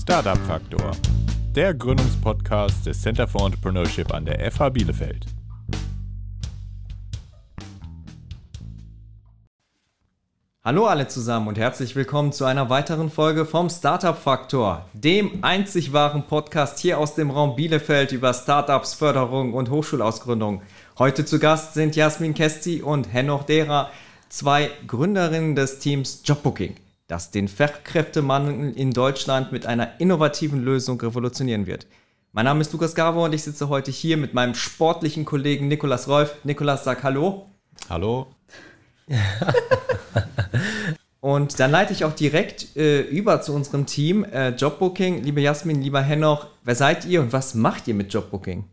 Startup Faktor, der Gründungspodcast des Center for Entrepreneurship an der FH Bielefeld. Hallo alle zusammen und herzlich willkommen zu einer weiteren Folge vom Startup Faktor, dem einzig wahren Podcast hier aus dem Raum Bielefeld über Startups, Förderung und Hochschulausgründung. Heute zu Gast sind Jasmin Kesti und Henoch Dera, zwei Gründerinnen des Teams Jobbooking das den Fachkräftemangel in Deutschland mit einer innovativen Lösung revolutionieren wird. Mein Name ist Lukas Gavo und ich sitze heute hier mit meinem sportlichen Kollegen Nikolas Rolf. Nikolas, sag Hallo. Hallo. und dann leite ich auch direkt äh, über zu unserem Team äh, Jobbooking. Liebe Jasmin, lieber Henoch, wer seid ihr und was macht ihr mit Jobbooking?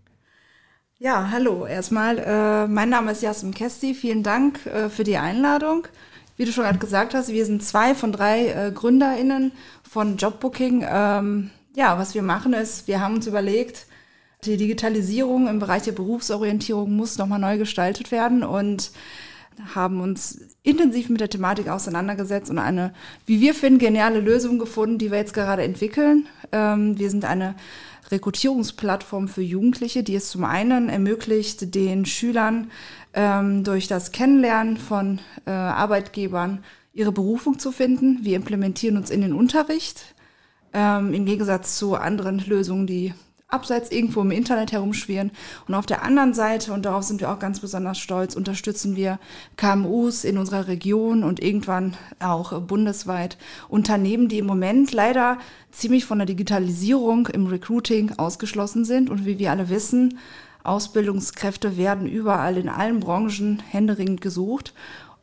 Ja, hallo erstmal. Äh, mein Name ist Jasmin Kesti. Vielen Dank äh, für die Einladung. Wie du schon gerade gesagt hast, wir sind zwei von drei äh, GründerInnen von Jobbooking. Ähm, ja, was wir machen ist, wir haben uns überlegt, die Digitalisierung im Bereich der Berufsorientierung muss nochmal neu gestaltet werden und haben uns intensiv mit der Thematik auseinandergesetzt und eine, wie wir finden, geniale Lösung gefunden, die wir jetzt gerade entwickeln. Ähm, wir sind eine Rekrutierungsplattform für Jugendliche, die es zum einen ermöglicht, den Schülern ähm, durch das Kennenlernen von äh, Arbeitgebern ihre Berufung zu finden. Wir implementieren uns in den Unterricht. Ähm, Im Gegensatz zu anderen Lösungen, die abseits irgendwo im Internet herumschwirren. Und auf der anderen Seite, und darauf sind wir auch ganz besonders stolz, unterstützen wir KMUs in unserer Region und irgendwann auch bundesweit Unternehmen, die im Moment leider ziemlich von der Digitalisierung im Recruiting ausgeschlossen sind. Und wie wir alle wissen, Ausbildungskräfte werden überall in allen Branchen händeringend gesucht.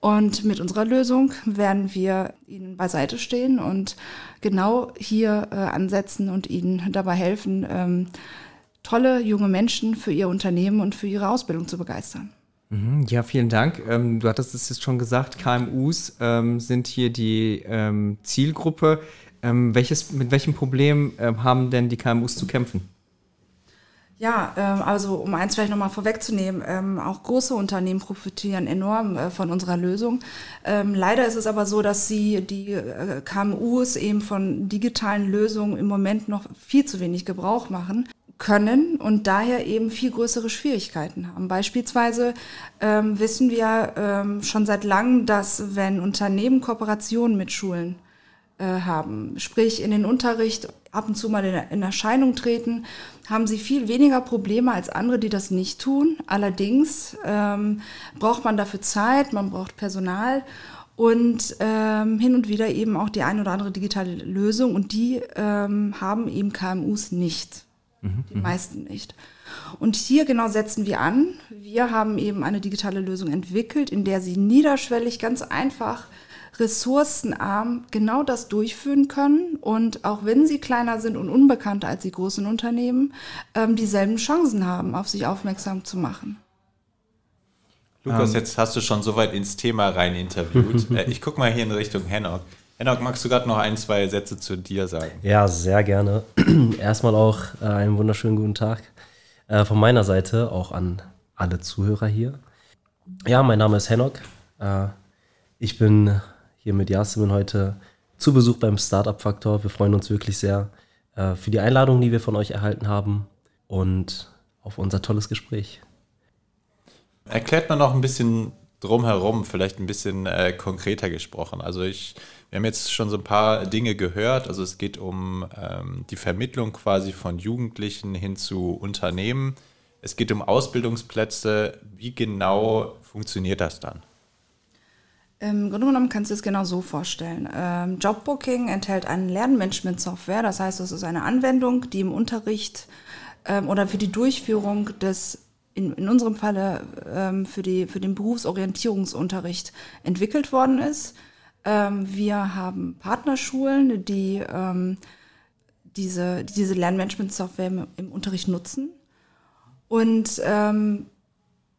Und mit unserer Lösung werden wir Ihnen beiseite stehen und genau hier äh, ansetzen und Ihnen dabei helfen, ähm, tolle junge Menschen für Ihr Unternehmen und für Ihre Ausbildung zu begeistern. Mhm, ja, vielen Dank. Ähm, du hattest es jetzt schon gesagt, KMUs ähm, sind hier die ähm, Zielgruppe. Ähm, welches, mit welchem Problem ähm, haben denn die KMUs zu kämpfen? Ja, ähm, also um eins vielleicht nochmal vorwegzunehmen, ähm, auch große Unternehmen profitieren enorm äh, von unserer Lösung. Ähm, leider ist es aber so, dass sie die äh, KMUs eben von digitalen Lösungen im Moment noch viel zu wenig Gebrauch machen können und daher eben viel größere Schwierigkeiten haben. Beispielsweise ähm, wissen wir ähm, schon seit langem, dass wenn Unternehmen Kooperationen mit Schulen äh, haben, sprich in den Unterricht ab und zu mal in, in Erscheinung treten, haben sie viel weniger Probleme als andere, die das nicht tun. Allerdings ähm, braucht man dafür Zeit, man braucht Personal und ähm, hin und wieder eben auch die ein oder andere digitale Lösung und die ähm, haben eben KMUs nicht. Mhm. Die mhm. meisten nicht. Und hier genau setzen wir an. Wir haben eben eine digitale Lösung entwickelt, in der sie niederschwellig ganz einfach ressourcenarm genau das durchführen können und auch wenn sie kleiner sind und unbekannter als die großen Unternehmen, ähm, dieselben Chancen haben, auf sich aufmerksam zu machen. Lukas, ähm. jetzt hast du schon so weit ins Thema rein interviewt. Äh, ich gucke mal hier in Richtung Hennock. Hennock, magst du gerade noch ein, zwei Sätze zu dir sagen? Ja, sehr gerne. Erstmal auch äh, einen wunderschönen guten Tag äh, von meiner Seite, auch an alle Zuhörer hier. Ja, mein Name ist Hennock. Ich bin hier mit Yasemin heute zu Besuch beim Startup Faktor. Wir freuen uns wirklich sehr äh, für die Einladung, die wir von euch erhalten haben und auf unser tolles Gespräch. Erklärt man noch ein bisschen drumherum, vielleicht ein bisschen äh, konkreter gesprochen. Also ich, wir haben jetzt schon so ein paar Dinge gehört. Also es geht um ähm, die Vermittlung quasi von Jugendlichen hin zu Unternehmen. Es geht um Ausbildungsplätze. Wie genau funktioniert das dann? Im Grunde genommen kannst du es genau so vorstellen. Ähm, Jobbooking enthält eine Lernmanagement-Software, das heißt, es ist eine Anwendung, die im Unterricht ähm, oder für die Durchführung des, in, in unserem Falle ähm, für, die, für den Berufsorientierungsunterricht entwickelt worden ist. Ähm, wir haben Partnerschulen, die ähm, diese, diese Lernmanagement-Software im, im, Unterricht nutzen. Und ähm,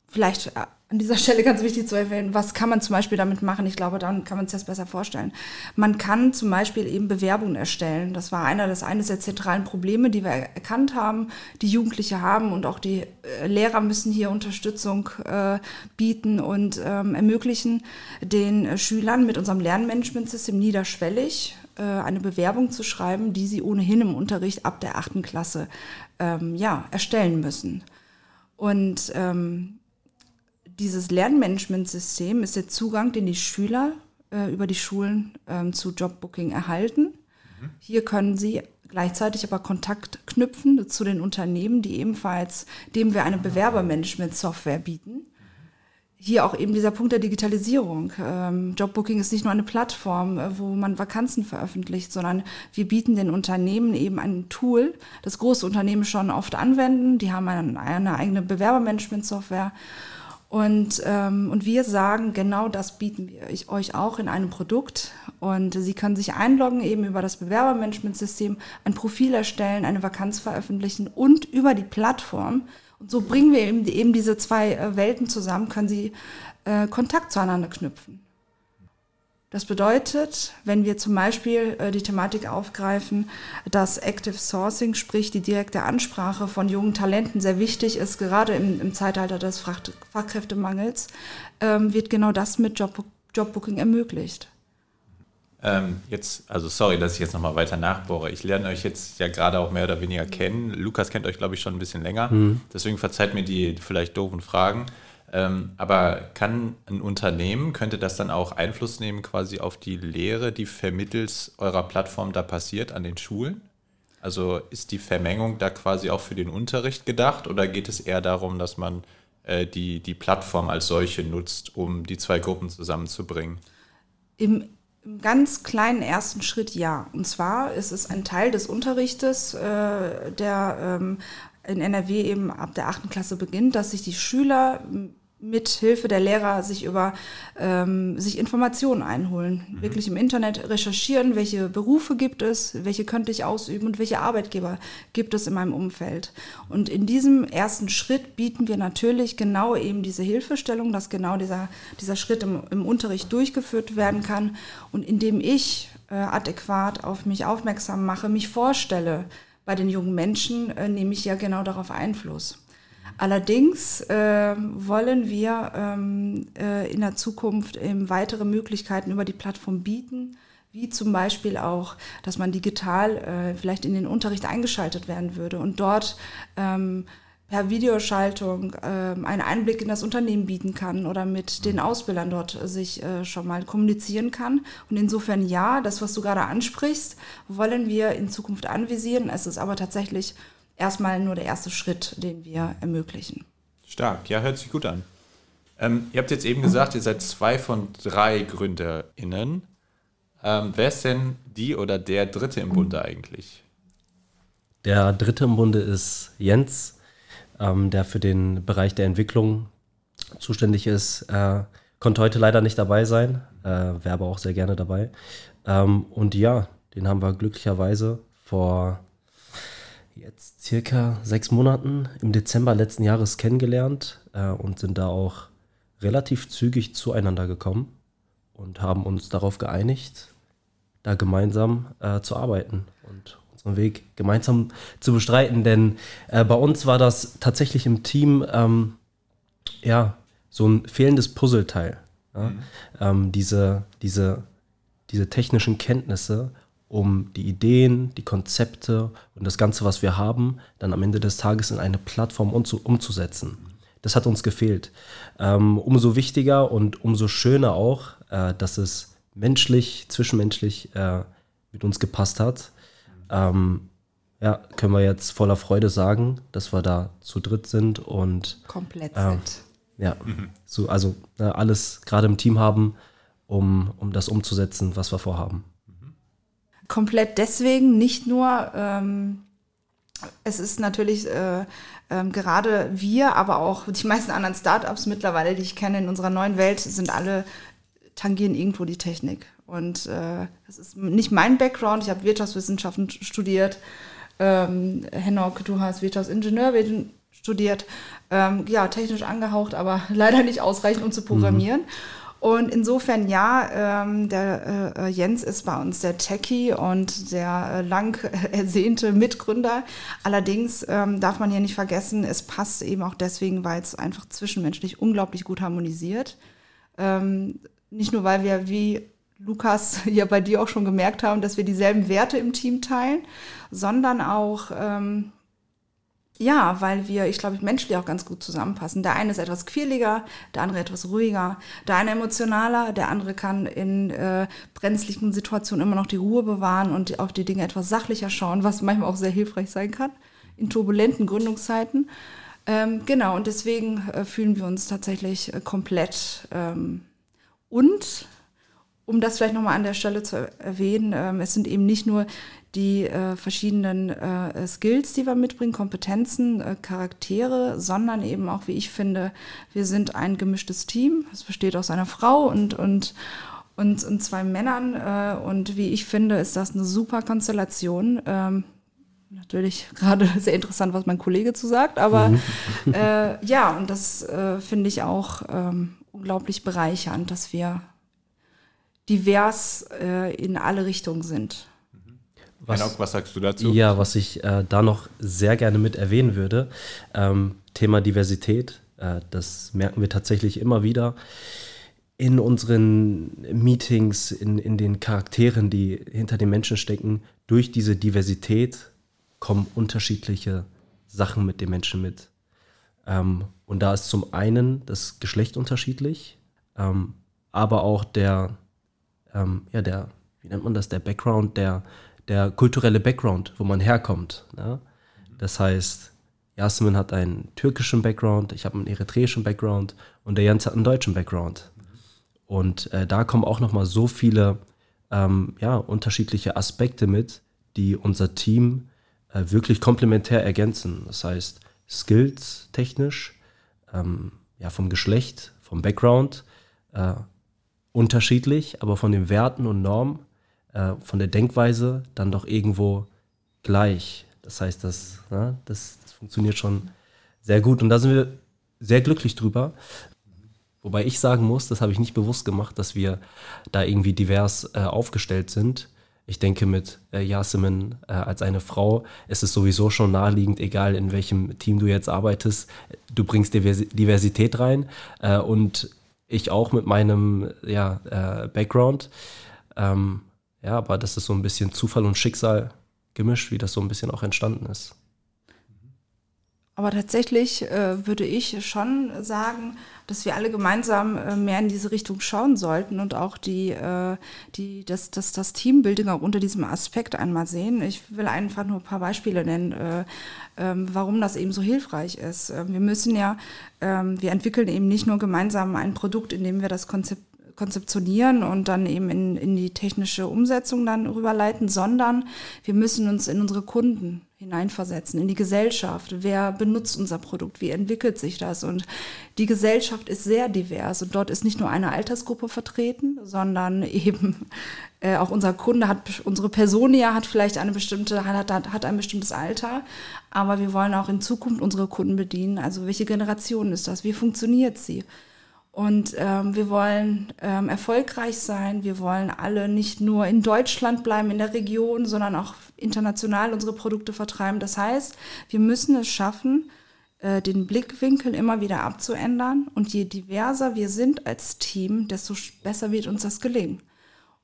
vielleicht an dieser Stelle ganz wichtig zu erwähnen, was kann man zum Beispiel damit machen? Ich glaube, dann kann man sich das besser vorstellen. Man kann zum Beispiel eben Bewerbungen erstellen. Das war einer das eines der zentralen Probleme, die wir erkannt haben, die Jugendliche haben und auch die äh, Lehrer müssen hier Unterstützung äh, bieten und ähm, ermöglichen den äh, Schülern mit unserem Lernmanagementsystem niederschwellig äh, eine Bewerbung zu schreiben, die sie ohnehin im Unterricht ab der achten Klasse ähm, ja, erstellen müssen. Und ähm, dieses Lernmanagementsystem ist der Zugang, den die Schüler äh, über die Schulen ähm, zu Jobbooking erhalten. Mhm. Hier können sie gleichzeitig aber Kontakt knüpfen zu den Unternehmen, die ebenfalls, dem wir eine Bewerbermanagement-Software bieten. Hier auch eben dieser Punkt der Digitalisierung. Ähm, Jobbooking ist nicht nur eine Plattform, äh, wo man Vakanzen veröffentlicht, sondern wir bieten den Unternehmen eben ein Tool, das große Unternehmen schon oft anwenden. Die haben eine, eine eigene Bewerbermanagement-Software und, ähm, und wir sagen, genau das bieten wir euch auch in einem Produkt. Und Sie können sich einloggen, eben über das Bewerbermanagementsystem, ein Profil erstellen, eine Vakanz veröffentlichen und über die Plattform. Und so bringen wir eben, eben diese zwei äh, Welten zusammen, können Sie äh, Kontakt zueinander knüpfen. Das bedeutet, wenn wir zum Beispiel äh, die Thematik aufgreifen, dass Active Sourcing, sprich die direkte Ansprache von jungen Talenten sehr wichtig ist, gerade im, im Zeitalter des Fach Fachkräftemangels, ähm, wird genau das mit Job Jobbooking ermöglicht. Ähm, jetzt, also sorry, dass ich jetzt nochmal weiter nachbohre. Ich lerne euch jetzt ja gerade auch mehr oder weniger kennen. Lukas kennt euch, glaube ich, schon ein bisschen länger. Mhm. Deswegen verzeiht mir die vielleicht doofen Fragen. Ähm, aber kann ein Unternehmen, könnte das dann auch Einfluss nehmen quasi auf die Lehre, die vermittels eurer Plattform da passiert an den Schulen? Also ist die Vermengung da quasi auch für den Unterricht gedacht oder geht es eher darum, dass man äh, die, die Plattform als solche nutzt, um die zwei Gruppen zusammenzubringen? Im, Im, ganz kleinen ersten Schritt ja. Und zwar ist es ein Teil des Unterrichtes, äh, der ähm, in NRW eben ab der achten Klasse beginnt, dass sich die Schüler mit Hilfe der Lehrer sich über ähm, sich Informationen einholen, mhm. wirklich im Internet recherchieren, welche Berufe gibt es, welche könnte ich ausüben und welche Arbeitgeber gibt es in meinem Umfeld. Und in diesem ersten Schritt bieten wir natürlich genau eben diese Hilfestellung, dass genau dieser, dieser Schritt im, im Unterricht durchgeführt werden kann und indem ich äh, adäquat auf mich aufmerksam mache, mich vorstelle, bei den jungen Menschen äh, nehme ich ja genau darauf Einfluss. Allerdings äh, wollen wir ähm, äh, in der Zukunft eben weitere Möglichkeiten über die Plattform bieten, wie zum Beispiel auch, dass man digital äh, vielleicht in den Unterricht eingeschaltet werden würde und dort ähm, per Videoschaltung ähm, einen Einblick in das Unternehmen bieten kann oder mit den Ausbildern dort sich äh, schon mal kommunizieren kann. Und insofern ja, das, was du gerade ansprichst, wollen wir in Zukunft anvisieren. Es ist aber tatsächlich erstmal nur der erste Schritt, den wir ermöglichen. Stark, ja, hört sich gut an. Ähm, ihr habt jetzt eben gesagt, ihr seid zwei von drei GründerInnen. Ähm, wer ist denn die oder der Dritte im Bunde eigentlich? Der Dritte im Bunde ist Jens ähm, der für den Bereich der Entwicklung zuständig ist, äh, konnte heute leider nicht dabei sein, äh, wäre aber auch sehr gerne dabei. Ähm, und ja, den haben wir glücklicherweise vor jetzt circa sechs Monaten im Dezember letzten Jahres kennengelernt äh, und sind da auch relativ zügig zueinander gekommen und haben uns darauf geeinigt, da gemeinsam äh, zu arbeiten und unseren Weg gemeinsam zu bestreiten. Denn äh, bei uns war das tatsächlich im Team ähm, ja so ein fehlendes Puzzleteil. Ja? Mhm. Ähm, diese, diese, diese technischen Kenntnisse, um die Ideen, die Konzepte und das Ganze, was wir haben, dann am Ende des Tages in eine Plattform umzusetzen. Das hat uns gefehlt. Ähm, umso wichtiger und umso schöner auch, äh, dass es menschlich, zwischenmenschlich äh, mit uns gepasst hat ähm, ja, können wir jetzt voller Freude sagen, dass wir da zu dritt sind und komplett ähm, sind. Ja, mhm. so, also äh, alles gerade im Team haben, um, um das umzusetzen, was wir vorhaben. Komplett deswegen, nicht nur, ähm, es ist natürlich äh, ähm, gerade wir, aber auch die meisten anderen Startups mittlerweile, die ich kenne in unserer neuen Welt, sind alle tangieren irgendwo die Technik. Und äh, das ist nicht mein Background. Ich habe Wirtschaftswissenschaften studiert. Ähm, Henok, du hast Wirtschaftsingenieurwesen studiert. Ähm, ja, technisch angehaucht, aber leider nicht ausreichend, um zu programmieren. Mhm. Und insofern ja, ähm, der äh, Jens ist bei uns der Techie und der äh, lang ersehnte Mitgründer. Allerdings ähm, darf man hier nicht vergessen, es passt eben auch deswegen, weil es einfach zwischenmenschlich unglaublich gut harmonisiert. Ähm, nicht nur, weil wir wie Lukas ja bei dir auch schon gemerkt haben, dass wir dieselben Werte im Team teilen, sondern auch, ähm, ja, weil wir, ich glaube, menschlich auch ganz gut zusammenpassen. Der eine ist etwas quirliger, der andere etwas ruhiger, der eine emotionaler, der andere kann in äh, brenzlichen Situationen immer noch die Ruhe bewahren und auf die Dinge etwas sachlicher schauen, was manchmal auch sehr hilfreich sein kann in turbulenten Gründungszeiten. Ähm, genau, und deswegen äh, fühlen wir uns tatsächlich äh, komplett ähm, und um das vielleicht nochmal an der Stelle zu erwähnen, ähm, es sind eben nicht nur die äh, verschiedenen äh, Skills, die wir mitbringen, Kompetenzen, äh, Charaktere, sondern eben auch, wie ich finde, wir sind ein gemischtes Team. Es besteht aus einer Frau und, und, und, und zwei Männern. Äh, und wie ich finde, ist das eine super Konstellation. Ähm, natürlich gerade sehr interessant, was mein Kollege zu sagt, aber mhm. äh, ja, und das äh, finde ich auch ähm, unglaublich bereichernd, dass wir divers äh, in alle Richtungen sind. Was, Henok, was sagst du dazu? Ja, was ich äh, da noch sehr gerne mit erwähnen würde, ähm, Thema Diversität, äh, das merken wir tatsächlich immer wieder in unseren Meetings, in, in den Charakteren, die hinter den Menschen stecken. Durch diese Diversität kommen unterschiedliche Sachen mit den Menschen mit. Ähm, und da ist zum einen das Geschlecht unterschiedlich, ähm, aber auch der, ähm, ja, der, wie nennt man das, der Background, der, der kulturelle Background, wo man herkommt. Ne? Das heißt, Jasmin hat einen türkischen Background, ich habe einen eritreischen Background und der Jens hat einen deutschen Background. Und äh, da kommen auch nochmal so viele ähm, ja, unterschiedliche Aspekte mit, die unser Team äh, wirklich komplementär ergänzen. Das heißt, Skills technisch, ähm, ja, vom Geschlecht, vom Background, äh, unterschiedlich, aber von den Werten und Normen, äh, von der Denkweise dann doch irgendwo gleich. Das heißt, das, ne, das, das funktioniert schon sehr gut und da sind wir sehr glücklich drüber. Wobei ich sagen muss, das habe ich nicht bewusst gemacht, dass wir da irgendwie divers äh, aufgestellt sind. Ich denke, mit äh, Yasemin äh, als eine Frau ist es sowieso schon naheliegend, egal in welchem Team du jetzt arbeitest, du bringst Diversität rein. Äh, und ich auch mit meinem ja, äh, Background. Ähm, ja, aber das ist so ein bisschen Zufall und Schicksal gemischt, wie das so ein bisschen auch entstanden ist. Aber tatsächlich äh, würde ich schon sagen, dass wir alle gemeinsam äh, mehr in diese Richtung schauen sollten und auch die, äh, die, das, das, das Teambuilding auch unter diesem Aspekt einmal sehen. Ich will einfach nur ein paar Beispiele nennen, äh, ähm, warum das eben so hilfreich ist. Ähm, wir müssen ja, ähm, wir entwickeln eben nicht nur gemeinsam ein Produkt, in dem wir das Konzept konzeptionieren und dann eben in, in die technische Umsetzung dann rüberleiten, sondern wir müssen uns in unsere Kunden hineinversetzen, in die Gesellschaft. Wer benutzt unser Produkt? Wie entwickelt sich das? Und die Gesellschaft ist sehr divers und dort ist nicht nur eine Altersgruppe vertreten, sondern eben äh, auch unser Kunde hat, unsere Personia hat vielleicht eine bestimmte, hat, hat, hat ein bestimmtes Alter, aber wir wollen auch in Zukunft unsere Kunden bedienen. Also welche Generation ist das? Wie funktioniert sie? Und ähm, wir wollen ähm, erfolgreich sein. Wir wollen alle nicht nur in Deutschland bleiben, in der Region, sondern auch international unsere Produkte vertreiben. Das heißt, wir müssen es schaffen, äh, den Blickwinkel immer wieder abzuändern. Und je diverser wir sind als Team, desto besser wird uns das gelingen.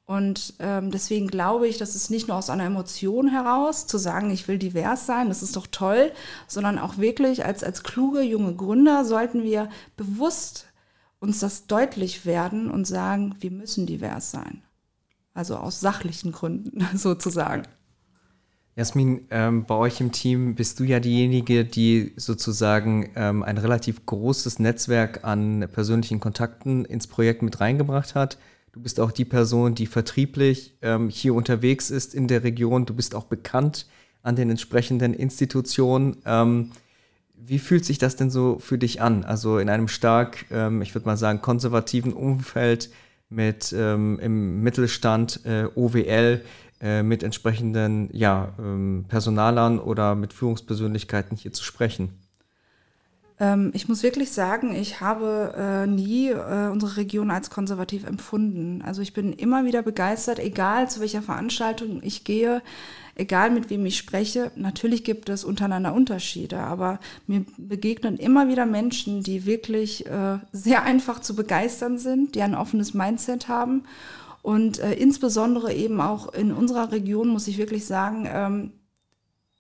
Und ähm, deswegen glaube ich, dass es nicht nur aus einer Emotion heraus zu sagen, ich will divers sein, das ist doch toll, sondern auch wirklich als, als kluge junge Gründer sollten wir bewusst uns das deutlich werden und sagen, wir müssen divers sein. Also aus sachlichen Gründen sozusagen. Jasmin, ähm, bei euch im Team bist du ja diejenige, die sozusagen ähm, ein relativ großes Netzwerk an persönlichen Kontakten ins Projekt mit reingebracht hat. Du bist auch die Person, die vertrieblich ähm, hier unterwegs ist in der Region. Du bist auch bekannt an den entsprechenden Institutionen. Wie fühlt sich das denn so für dich an? Also in einem stark, ähm, ich würde mal sagen, konservativen Umfeld mit ähm, im Mittelstand, äh, OWL, äh, mit entsprechenden ja, ähm, Personalern oder mit Führungspersönlichkeiten hier zu sprechen? Ähm, ich muss wirklich sagen, ich habe äh, nie äh, unsere Region als konservativ empfunden. Also ich bin immer wieder begeistert, egal zu welcher Veranstaltung ich gehe, egal mit wem ich spreche. Natürlich gibt es untereinander Unterschiede, aber mir begegnen immer wieder Menschen, die wirklich äh, sehr einfach zu begeistern sind, die ein offenes Mindset haben. Und insbesondere eben auch in unserer Region muss ich wirklich sagen, ähm,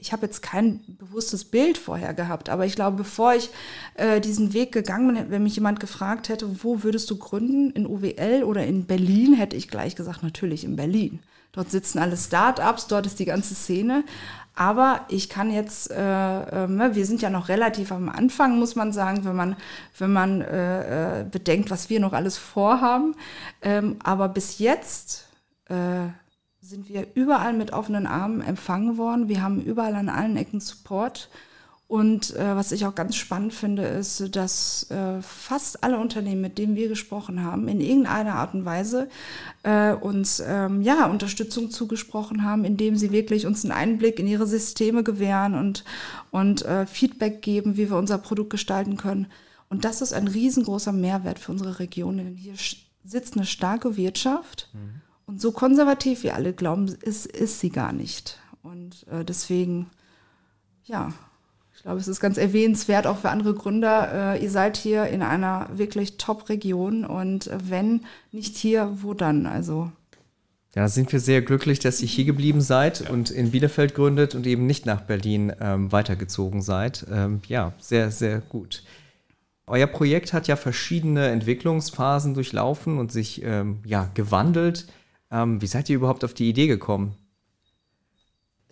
ich habe jetzt kein bewusstes Bild vorher gehabt, aber ich glaube, bevor ich äh, diesen Weg gegangen bin, wenn mich jemand gefragt hätte, wo würdest du gründen, in OWL oder in Berlin, hätte ich gleich gesagt, natürlich in Berlin. Dort sitzen alle Start-ups, dort ist die ganze Szene. Aber ich kann jetzt, äh, äh, wir sind ja noch relativ am Anfang, muss man sagen, wenn man, wenn man äh, äh bedenkt, was wir noch alles vorhaben. Ähm, aber bis jetzt äh, sind wir überall mit offenen Armen empfangen worden. Wir haben überall an allen Ecken Support. Und äh, was ich auch ganz spannend finde, ist, dass äh, fast alle Unternehmen, mit denen wir gesprochen haben, in irgendeiner Art und Weise äh, uns ähm, ja Unterstützung zugesprochen haben, indem sie wirklich uns einen Einblick in ihre Systeme gewähren und, und äh, Feedback geben, wie wir unser Produkt gestalten können. Und das ist ein riesengroßer Mehrwert für unsere Region, denn hier sitzt eine starke Wirtschaft. Mhm und so konservativ wie alle glauben, ist, ist sie gar nicht. Und äh, deswegen, ja, ich glaube, es ist ganz erwähnenswert auch für andere Gründer. Äh, ihr seid hier in einer wirklich Top-Region und äh, wenn nicht hier, wo dann? Also. Ja, sind wir sehr glücklich, dass ihr hier geblieben seid ja. und in Bielefeld gründet und eben nicht nach Berlin ähm, weitergezogen seid. Ähm, ja, sehr, sehr gut. Euer Projekt hat ja verschiedene Entwicklungsphasen durchlaufen und sich ähm, ja, gewandelt. Ähm, wie seid ihr überhaupt auf die Idee gekommen?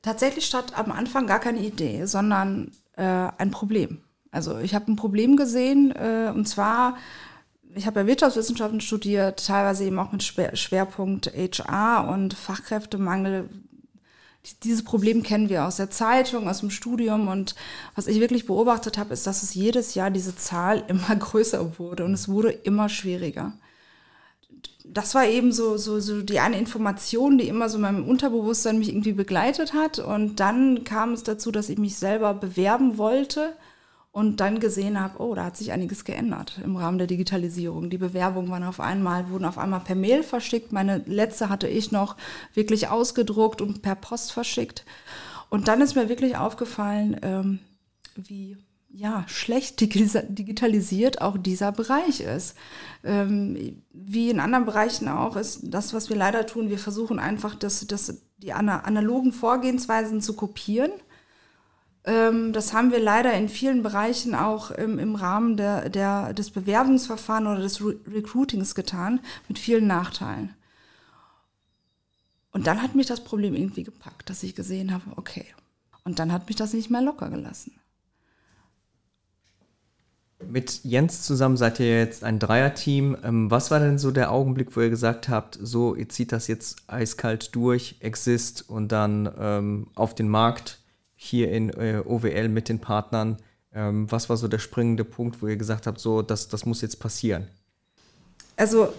Tatsächlich statt am Anfang gar keine Idee, sondern äh, ein Problem. Also ich habe ein Problem gesehen äh, und zwar, ich habe ja Wirtschaftswissenschaften studiert, teilweise eben auch mit Schwerpunkt HR und Fachkräftemangel. Dieses Problem kennen wir aus der Zeitung, aus dem Studium und was ich wirklich beobachtet habe, ist, dass es jedes Jahr diese Zahl immer größer wurde und es wurde immer schwieriger das war eben so, so, so die eine Information, die immer so in meinem Unterbewusstsein mich irgendwie begleitet hat. Und dann kam es dazu, dass ich mich selber bewerben wollte und dann gesehen habe, oh, da hat sich einiges geändert im Rahmen der Digitalisierung. Die Bewerbungen waren auf einmal, wurden auf einmal per Mail verschickt. Meine letzte hatte ich noch wirklich ausgedruckt und per Post verschickt. Und dann ist mir wirklich aufgefallen, ähm, wie ja, schlecht digitalisiert auch dieser Bereich ist. Ähm, wie in anderen Bereichen auch ist das, was wir leider tun, wir versuchen einfach, das, das, die analogen Vorgehensweisen zu kopieren. Ähm, das haben wir leider in vielen Bereichen auch im, im Rahmen der, der, des Bewerbungsverfahrens oder des Re Recruitings getan, mit vielen Nachteilen. Und dann hat mich das Problem irgendwie gepackt, dass ich gesehen habe, okay. Und dann hat mich das nicht mehr locker gelassen. Mit Jens zusammen seid ihr jetzt ein Dreierteam. Ähm, was war denn so der Augenblick, wo ihr gesagt habt, so, ihr zieht das jetzt eiskalt durch, Exist und dann ähm, auf den Markt hier in äh, OWL mit den Partnern? Ähm, was war so der springende Punkt, wo ihr gesagt habt, so, das, das muss jetzt passieren? Also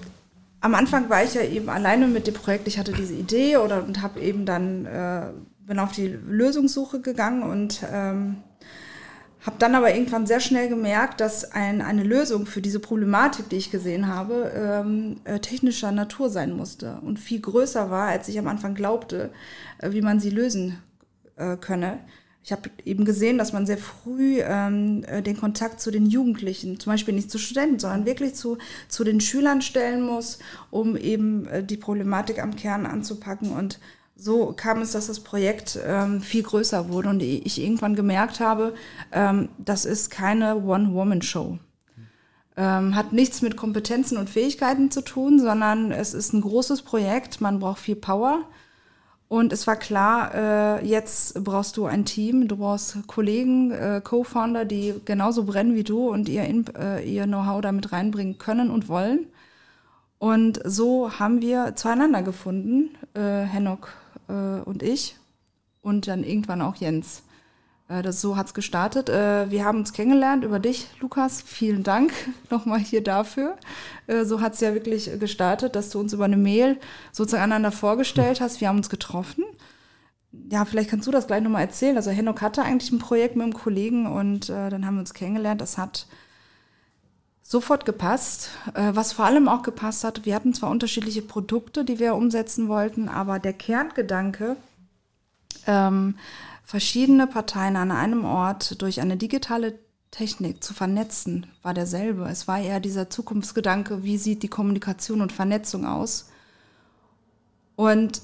am Anfang war ich ja eben alleine mit dem Projekt. Ich hatte diese Idee oder und habe eben dann äh, bin auf die Lösungssuche gegangen und ähm, habe dann aber irgendwann sehr schnell gemerkt, dass ein, eine Lösung für diese Problematik, die ich gesehen habe, ähm, äh, technischer Natur sein musste und viel größer war, als ich am Anfang glaubte, äh, wie man sie lösen äh, könne. Ich habe eben gesehen, dass man sehr früh ähm, äh, den Kontakt zu den Jugendlichen, zum Beispiel nicht zu Studenten, sondern wirklich zu, zu den Schülern stellen muss, um eben äh, die Problematik am Kern anzupacken und so kam es, dass das Projekt ähm, viel größer wurde und ich irgendwann gemerkt habe, ähm, das ist keine One-Woman-Show. Ähm, hat nichts mit Kompetenzen und Fähigkeiten zu tun, sondern es ist ein großes Projekt, man braucht viel Power. Und es war klar, äh, jetzt brauchst du ein Team, du brauchst Kollegen, äh, Co-Founder, die genauso brennen wie du und ihr, äh, ihr Know-how damit reinbringen können und wollen. Und so haben wir zueinander gefunden, äh, Henok äh, und ich und dann irgendwann auch Jens. Äh, das, so hat's gestartet. Äh, wir haben uns kennengelernt über dich, Lukas. Vielen Dank nochmal hier dafür. Äh, so hat's ja wirklich gestartet, dass du uns über eine Mail sozusagen einander vorgestellt hast. Wir haben uns getroffen. ja, vielleicht kannst du das gleich nochmal erzählen. Also Henok hatte eigentlich ein Projekt mit einem Kollegen und äh, dann haben wir uns kennengelernt. Das hat sofort gepasst. Äh, was vor allem auch gepasst hat, wir hatten zwar unterschiedliche Produkte, die wir umsetzen wollten, aber der Kerngedanke, ähm, verschiedene Parteien an einem Ort durch eine digitale Technik zu vernetzen, war derselbe. Es war eher dieser Zukunftsgedanke, wie sieht die Kommunikation und Vernetzung aus. Und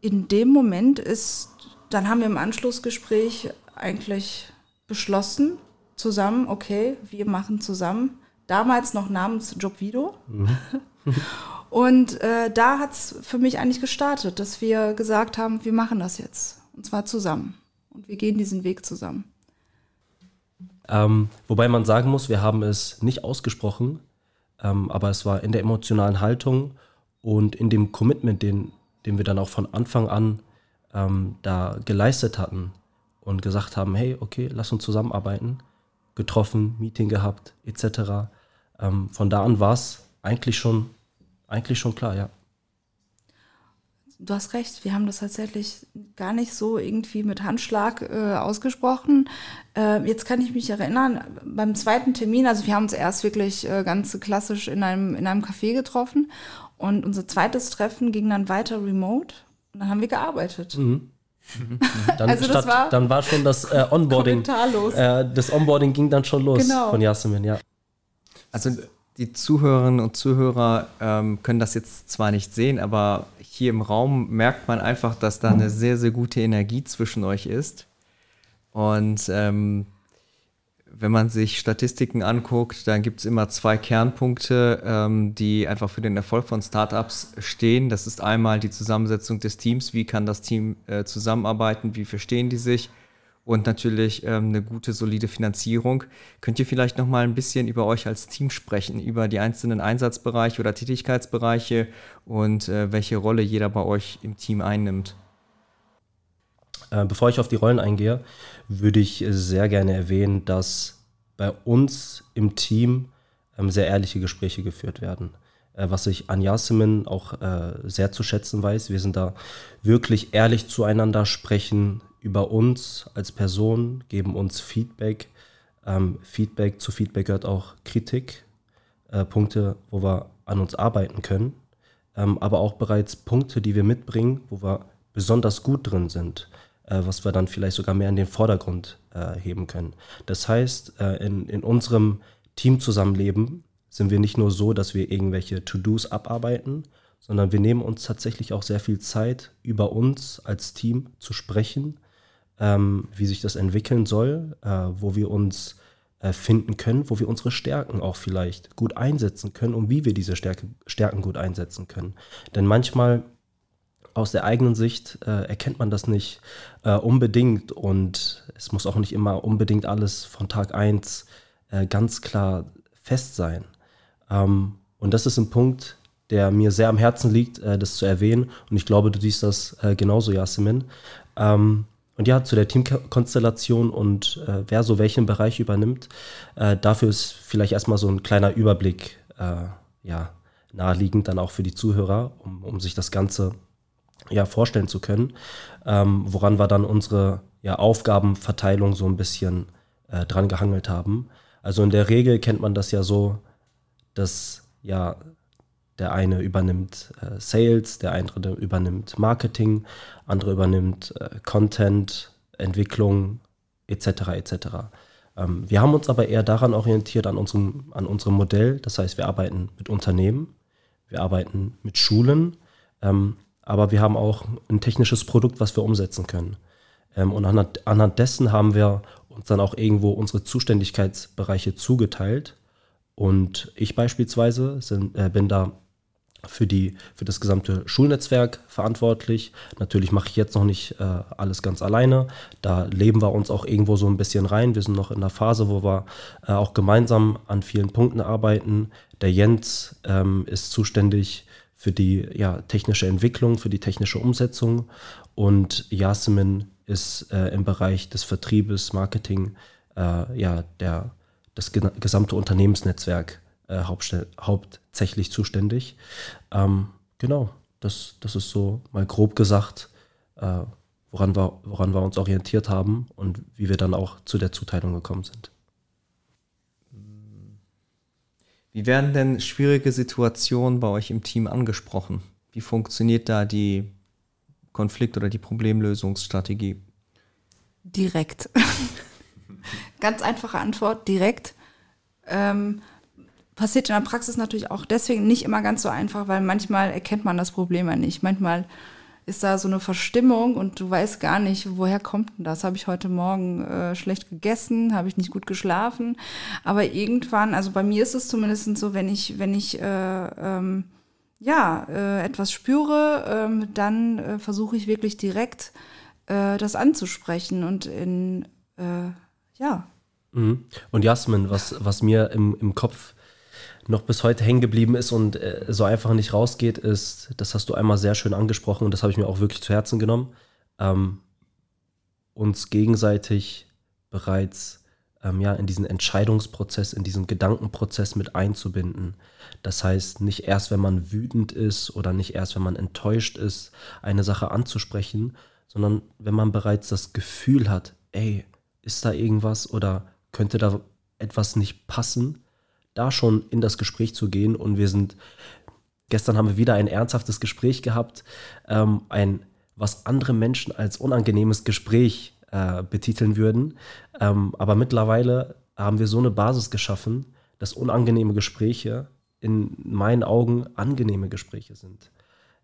in dem Moment ist, dann haben wir im Anschlussgespräch eigentlich beschlossen, zusammen, okay, wir machen zusammen, damals noch namens Jobvido. Mhm. Und äh, da hat es für mich eigentlich gestartet, dass wir gesagt haben, wir machen das jetzt. Und zwar zusammen. Und wir gehen diesen Weg zusammen. Ähm, wobei man sagen muss, wir haben es nicht ausgesprochen, ähm, aber es war in der emotionalen Haltung und in dem Commitment, den, den wir dann auch von Anfang an ähm, da geleistet hatten und gesagt haben, hey, okay, lass uns zusammenarbeiten, getroffen, Meeting gehabt, etc. Ähm, von da an war es eigentlich schon, eigentlich schon klar, ja. Du hast recht, wir haben das tatsächlich gar nicht so irgendwie mit Handschlag äh, ausgesprochen. Äh, jetzt kann ich mich erinnern, beim zweiten Termin, also wir haben uns erst wirklich äh, ganz klassisch in einem, in einem Café getroffen und unser zweites Treffen ging dann weiter remote und dann haben wir gearbeitet. Mhm. Dann, also statt, war dann war schon das äh, Onboarding. Äh, das Onboarding ging dann schon los genau. von Jasmin, ja. Also die Zuhörerinnen und Zuhörer ähm, können das jetzt zwar nicht sehen, aber hier im Raum merkt man einfach, dass da eine sehr, sehr gute Energie zwischen euch ist. Und ähm, wenn man sich Statistiken anguckt, dann gibt es immer zwei Kernpunkte, ähm, die einfach für den Erfolg von Startups stehen. Das ist einmal die Zusammensetzung des Teams, wie kann das Team äh, zusammenarbeiten, wie verstehen die sich und natürlich ähm, eine gute, solide Finanzierung. Könnt ihr vielleicht noch mal ein bisschen über euch als Team sprechen, über die einzelnen Einsatzbereiche oder Tätigkeitsbereiche und äh, welche Rolle jeder bei euch im Team einnimmt? Äh, bevor ich auf die Rollen eingehe, würde ich sehr gerne erwähnen, dass bei uns im Team ähm, sehr ehrliche Gespräche geführt werden. Äh, was ich an Yasemin auch äh, sehr zu schätzen weiß. Wir sind da wirklich ehrlich zueinander, sprechen über uns als Person, geben uns Feedback. Ähm, Feedback zu Feedback gehört auch Kritik, äh, Punkte, wo wir an uns arbeiten können, ähm, aber auch bereits Punkte, die wir mitbringen, wo wir besonders gut drin sind was wir dann vielleicht sogar mehr in den Vordergrund äh, heben können. Das heißt, äh, in, in unserem Teamzusammenleben sind wir nicht nur so, dass wir irgendwelche To-Dos abarbeiten, sondern wir nehmen uns tatsächlich auch sehr viel Zeit, über uns als Team zu sprechen, ähm, wie sich das entwickeln soll, äh, wo wir uns äh, finden können, wo wir unsere Stärken auch vielleicht gut einsetzen können und wie wir diese Stärke, Stärken gut einsetzen können. Denn manchmal aus der eigenen Sicht äh, erkennt man das nicht äh, unbedingt und es muss auch nicht immer unbedingt alles von Tag 1 äh, ganz klar fest sein. Ähm, und das ist ein Punkt, der mir sehr am Herzen liegt, äh, das zu erwähnen. Und ich glaube, du siehst das äh, genauso, Yasemin. Ähm, und ja, zu der Teamkonstellation und äh, wer so welchen Bereich übernimmt, dafür ist vielleicht erstmal so ein kleiner Überblick ja, naheliegend dann auch für die Zuhörer, um, um sich das Ganze ja, vorstellen zu können, ähm, woran wir dann unsere ja, Aufgabenverteilung so ein bisschen äh, dran gehangelt haben. Also in der Regel kennt man das ja so, dass ja der eine übernimmt äh, Sales, der andere übernimmt Marketing, andere übernimmt äh, Content, Entwicklung etc. etc. Ähm, wir haben uns aber eher daran orientiert an unserem, an unserem Modell. Das heißt, wir arbeiten mit Unternehmen, wir arbeiten mit Schulen, ähm, aber wir haben auch ein technisches Produkt, was wir umsetzen können. Ähm, und anhand, anhand, dessen haben wir uns dann auch irgendwo unsere Zuständigkeitsbereiche zugeteilt. Und ich beispielsweise sind, äh, bin da für, die, für das gesamte Schulnetzwerk verantwortlich. Natürlich mache ich jetzt noch nicht äh, alles ganz alleine. Da leben wir uns auch irgendwo so ein bisschen rein. Wir sind noch in der Phase, wo wir äh, auch gemeinsam an vielen Punkten arbeiten. Der Jens ähm, ist zuständig für die ja, technische Entwicklung, für die technische Umsetzung und Yasemin ist äh, im Bereich des Vertriebes, Marketing, äh, ja, der, das gesamte Unternehmensnetzwerk äh, hauptsächlich zuständig. Ähm, genau, das, das ist so mal grob gesagt, äh, woran wir, woran wir uns orientiert haben und wie wir dann auch zu der Zuteilung gekommen sind. Wie werden denn schwierige Situationen bei euch im Team angesprochen? Wie funktioniert da die Konflikt- oder die Problemlösungsstrategie? Direkt. Ganz einfache Antwort, direkt. Ähm, passiert in der Praxis natürlich auch deswegen nicht immer ganz so einfach, weil manchmal erkennt man das Problem ja nicht. Manchmal ist da so eine Verstimmung und du weißt gar nicht, woher kommt denn das? Habe ich heute Morgen äh, schlecht gegessen? Habe ich nicht gut geschlafen? Aber irgendwann, also bei mir ist es zumindest so, wenn ich, wenn ich äh, ähm, ja, äh, etwas spüre, ähm, dann äh, versuche ich wirklich direkt äh, das anzusprechen und in, äh, ja. Mhm. Und Jasmin, was, was mir im, im Kopf noch bis heute hängen geblieben ist und äh, so einfach nicht rausgeht, ist, das hast du einmal sehr schön angesprochen und das habe ich mir auch wirklich zu Herzen genommen, ähm, uns gegenseitig bereits ähm, ja, in diesen Entscheidungsprozess, in diesen Gedankenprozess mit einzubinden. Das heißt, nicht erst, wenn man wütend ist oder nicht erst, wenn man enttäuscht ist, eine Sache anzusprechen, sondern wenn man bereits das Gefühl hat, ey, ist da irgendwas oder könnte da etwas nicht passen, da schon in das Gespräch zu gehen. Und wir sind, gestern haben wir wieder ein ernsthaftes Gespräch gehabt, ähm, ein, was andere Menschen als unangenehmes Gespräch äh, betiteln würden. Ähm, aber mittlerweile haben wir so eine Basis geschaffen, dass unangenehme Gespräche in meinen Augen angenehme Gespräche sind.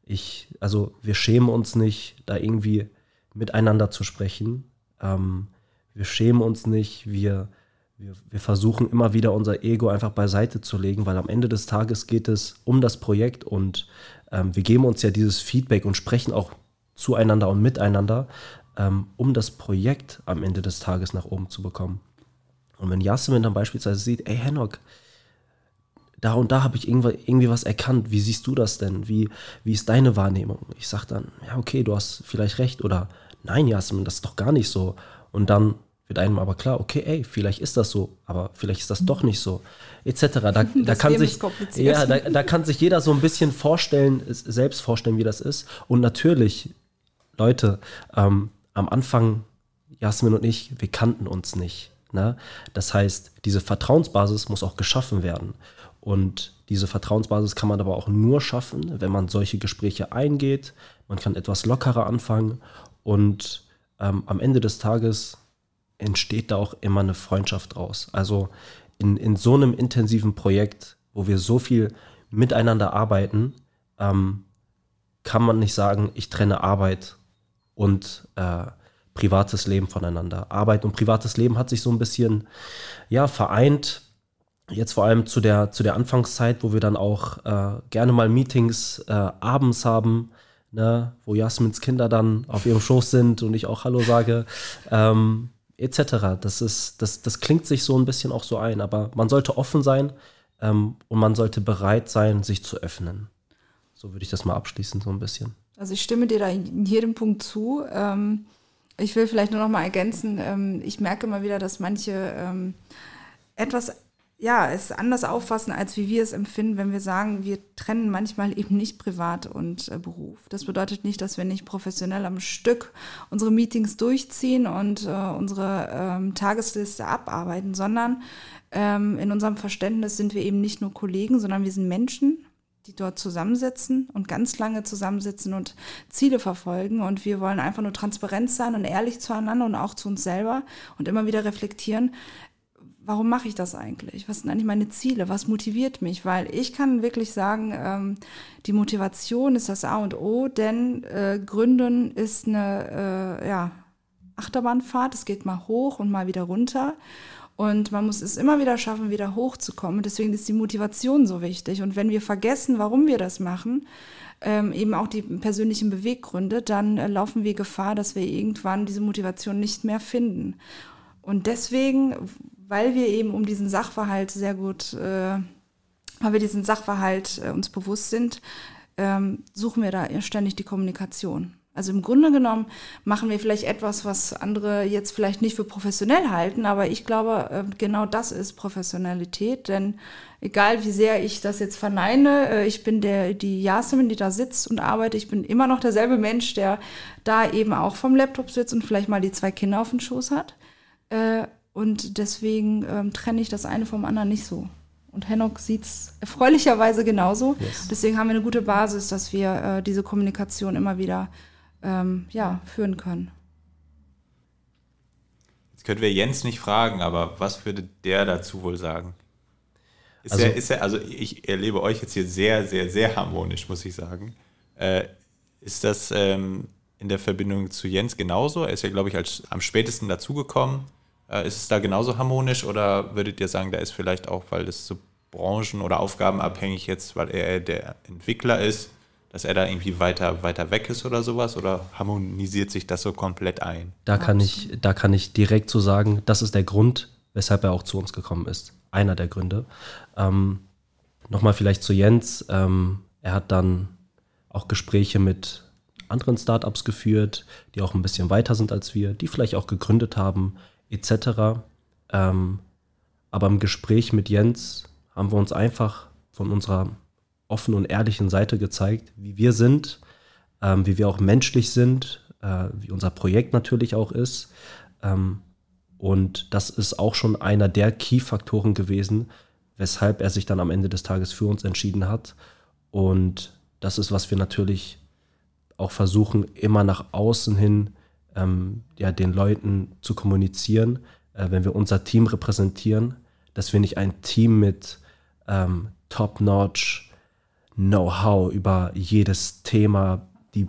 Ich, also wir schämen uns nicht, da irgendwie miteinander zu sprechen. Ähm, wir schämen uns nicht, wir wir, wir, versuchen immer wieder unser Ego einfach beiseite zu legen, weil am Ende des Tages geht es um das Projekt und ähm, wir geben uns ja dieses Feedback und sprechen auch zueinander und miteinander, ähm, um das Projekt am Ende des Tages nach oben zu bekommen. Und wenn Jasmin dann beispielsweise sieht, ey Henok, da und da habe ich irgendwie, was erkannt, wie siehst du das denn? Wie, wie ist deine Wahrnehmung? Ich sage dann, ja okay, du hast vielleicht recht oder nein Jasmin, das ist doch gar nicht so. Und dann wird einem aber klar, okay, ey, vielleicht ist das so, aber vielleicht ist das doch nicht so, etc. Da, da kann sich, ja, da, da kann sich jeder so ein bisschen vorstellen, selbst vorstellen, wie das ist. Und natürlich, Leute, ähm, am Anfang, Jasmin und ich, wir kannten uns nicht. Ne? Das heißt, diese Vertrauensbasis muss auch geschaffen werden. Und diese Vertrauensbasis kann man aber auch nur schaffen, wenn man solche Gespräche eingeht. Man kann etwas lockerer anfangen und ähm, am Ende des Tages entsteht da auch immer eine Freundschaft draus. Also in, in so einem intensiven Projekt, wo wir so viel miteinander arbeiten, ähm, kann man nicht sagen, ich trenne Arbeit und äh, privates Leben voneinander. Arbeit und privates Leben hat sich so ein bisschen ja, vereint. Jetzt vor allem zu der, zu der Anfangszeit, wo wir dann auch äh, gerne mal Meetings äh, abends haben, ne, wo Jasmins Kinder dann auf ihrem Schoß sind und ich auch Hallo sage. Ähm, etc. Das, ist, das, das klingt sich so ein bisschen auch so ein, aber man sollte offen sein ähm, und man sollte bereit sein, sich zu öffnen. So würde ich das mal abschließen, so ein bisschen. Also ich stimme dir da in jedem Punkt zu. Ähm, ich will vielleicht nur noch mal ergänzen, ähm, ich merke immer wieder, dass manche ähm, etwas ja, es anders auffassen, als wie wir es empfinden, wenn wir sagen, wir trennen manchmal eben nicht Privat und äh, Beruf. Das bedeutet nicht, dass wir nicht professionell am Stück unsere Meetings durchziehen und äh, unsere ähm, Tagesliste abarbeiten, sondern ähm, in unserem Verständnis sind wir eben nicht nur Kollegen, sondern wir sind Menschen, die dort zusammensitzen und ganz lange zusammensitzen und Ziele verfolgen. Und wir wollen einfach nur transparent sein und ehrlich zueinander und auch zu uns selber und immer wieder reflektieren, warum mache ich das eigentlich? Was sind eigentlich meine Ziele? Was motiviert mich? Weil ich kann wirklich sagen, ähm, die Motivation ist das A und O, denn äh, Gründen ist eine äh, ja, Achterbahnfahrt. Es geht mal hoch und mal wieder runter. Und man muss es immer wieder schaffen, wieder hochzukommen. Deswegen ist die Motivation so wichtig. Und wenn wir vergessen, warum wir das machen, ähm, eben auch die persönlichen Beweggründe, dann äh, laufen wir Gefahr, dass wir irgendwann diese Motivation nicht mehr finden. Und deswegen weil wir eben um diesen Sachverhalt sehr gut, äh, weil wir diesen Sachverhalt äh, uns bewusst sind, ähm, suchen wir da ständig die Kommunikation. Also im Grunde genommen machen wir vielleicht etwas, was andere jetzt vielleicht nicht für professionell halten, aber ich glaube, äh, genau das ist Professionalität, denn egal wie sehr ich das jetzt verneine, äh, ich bin der, die Jasmin, die da sitzt und arbeitet, ich bin immer noch derselbe Mensch, der da eben auch vom Laptop sitzt und vielleicht mal die zwei Kinder auf dem Schoß hat. Äh, und deswegen ähm, trenne ich das eine vom anderen nicht so. Und Henok sieht es erfreulicherweise genauso. Yes. Deswegen haben wir eine gute Basis, dass wir diese Kommunikation immer wieder ähm, ja, führen können. Jetzt können wir Jens nicht fragen, aber was würde der dazu wohl sagen? Ist also, er, ist er, also ich erlebe euch jetzt hier sehr, sehr, sehr harmonisch, muss ich sagen. Äh, ist das ähm, in der Verbindung zu Jens genauso? Er ist ja, glaube ich, als, am spätesten dazugekommen. Äh, ist es da genauso harmonisch oder würdet ihr sagen, da ist vielleicht auch, weil es so branchen- oder aufgabenabhängig jetzt, weil er der Entwickler ist, dass er da irgendwie weiter, weiter weg ist oder sowas? Oder harmonisiert sich das so komplett ein? Da kann ich, da kann ich direkt so sagen, das ist der Grund, weshalb er auch zu uns gekommen ist. Einer der Gründe. Ähm, Nochmal vielleicht zu Jens. Ähm, er hat dann auch Gespräche mit anderen Startups geführt, die auch ein bisschen weiter sind als wir, die vielleicht auch gegründet haben, etc. Ähm, aber im Gespräch mit Jens haben wir uns einfach von unserer offenen und ehrlichen Seite gezeigt, wie wir sind, ähm, wie wir auch menschlich sind, äh, wie unser Projekt natürlich auch ist. Ähm, und das ist auch schon einer der Key-Faktoren gewesen, weshalb er sich dann am Ende des Tages für uns entschieden hat. Und das ist, was wir natürlich auch versuchen, immer nach außen hin ähm, ja, den Leuten zu kommunizieren, äh, wenn wir unser Team repräsentieren, dass wir nicht ein Team mit ähm, Top-Notch Know-how über jedes Thema die,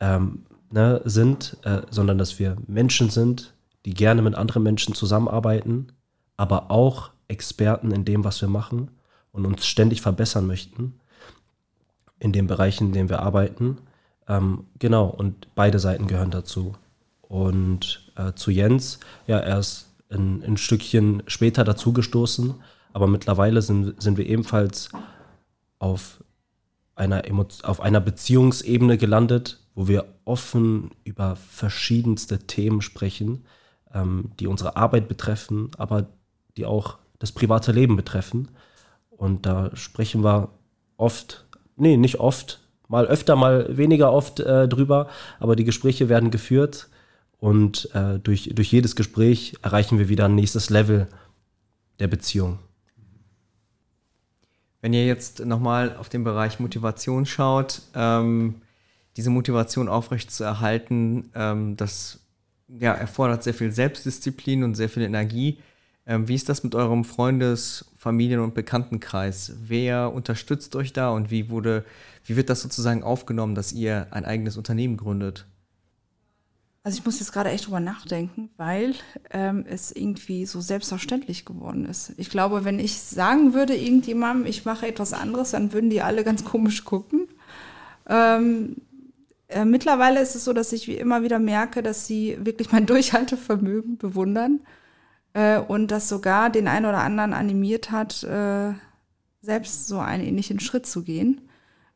ähm, ne, sind, äh, sondern dass wir Menschen sind, die gerne mit anderen Menschen zusammenarbeiten, aber auch Experten in dem, was wir machen und uns ständig verbessern möchten in den Bereichen, in denen wir arbeiten. Ähm, genau, und beide Seiten gehören dazu. Und äh, zu Jens, ja, er ist ein, ein Stückchen später dazugestoßen, aber mittlerweile sind, sind wir ebenfalls auf einer, auf einer Beziehungsebene gelandet, wo wir offen über verschiedenste Themen sprechen, ähm, die unsere Arbeit betreffen, aber die auch das private Leben betreffen. Und da sprechen wir oft, nee, nicht oft, mal öfter, mal weniger oft äh, drüber, aber die Gespräche werden geführt und äh, durch, durch jedes Gespräch erreichen wir wieder ein nächstes Level der Beziehung. Wenn ihr jetzt nochmal auf den Bereich Motivation schaut, ähm, diese Motivation aufrecht zu erhalten, ähm, das ja, erfordert sehr viel Selbstdisziplin und sehr viel Energie. Ähm, wie ist das mit eurem Freundes-, Familien- und Bekanntenkreis? Wer unterstützt euch da und wie wurde, wie wird das sozusagen aufgenommen, dass ihr ein eigenes Unternehmen gründet? Also ich muss jetzt gerade echt drüber nachdenken, weil ähm, es irgendwie so selbstverständlich geworden ist. Ich glaube, wenn ich sagen würde irgendjemandem, ich mache etwas anderes, dann würden die alle ganz komisch gucken. Ähm, äh, mittlerweile ist es so, dass ich wie immer wieder merke, dass sie wirklich mein Durchhaltevermögen bewundern äh, und das sogar den einen oder anderen animiert hat, äh, selbst so einen ähnlichen Schritt zu gehen.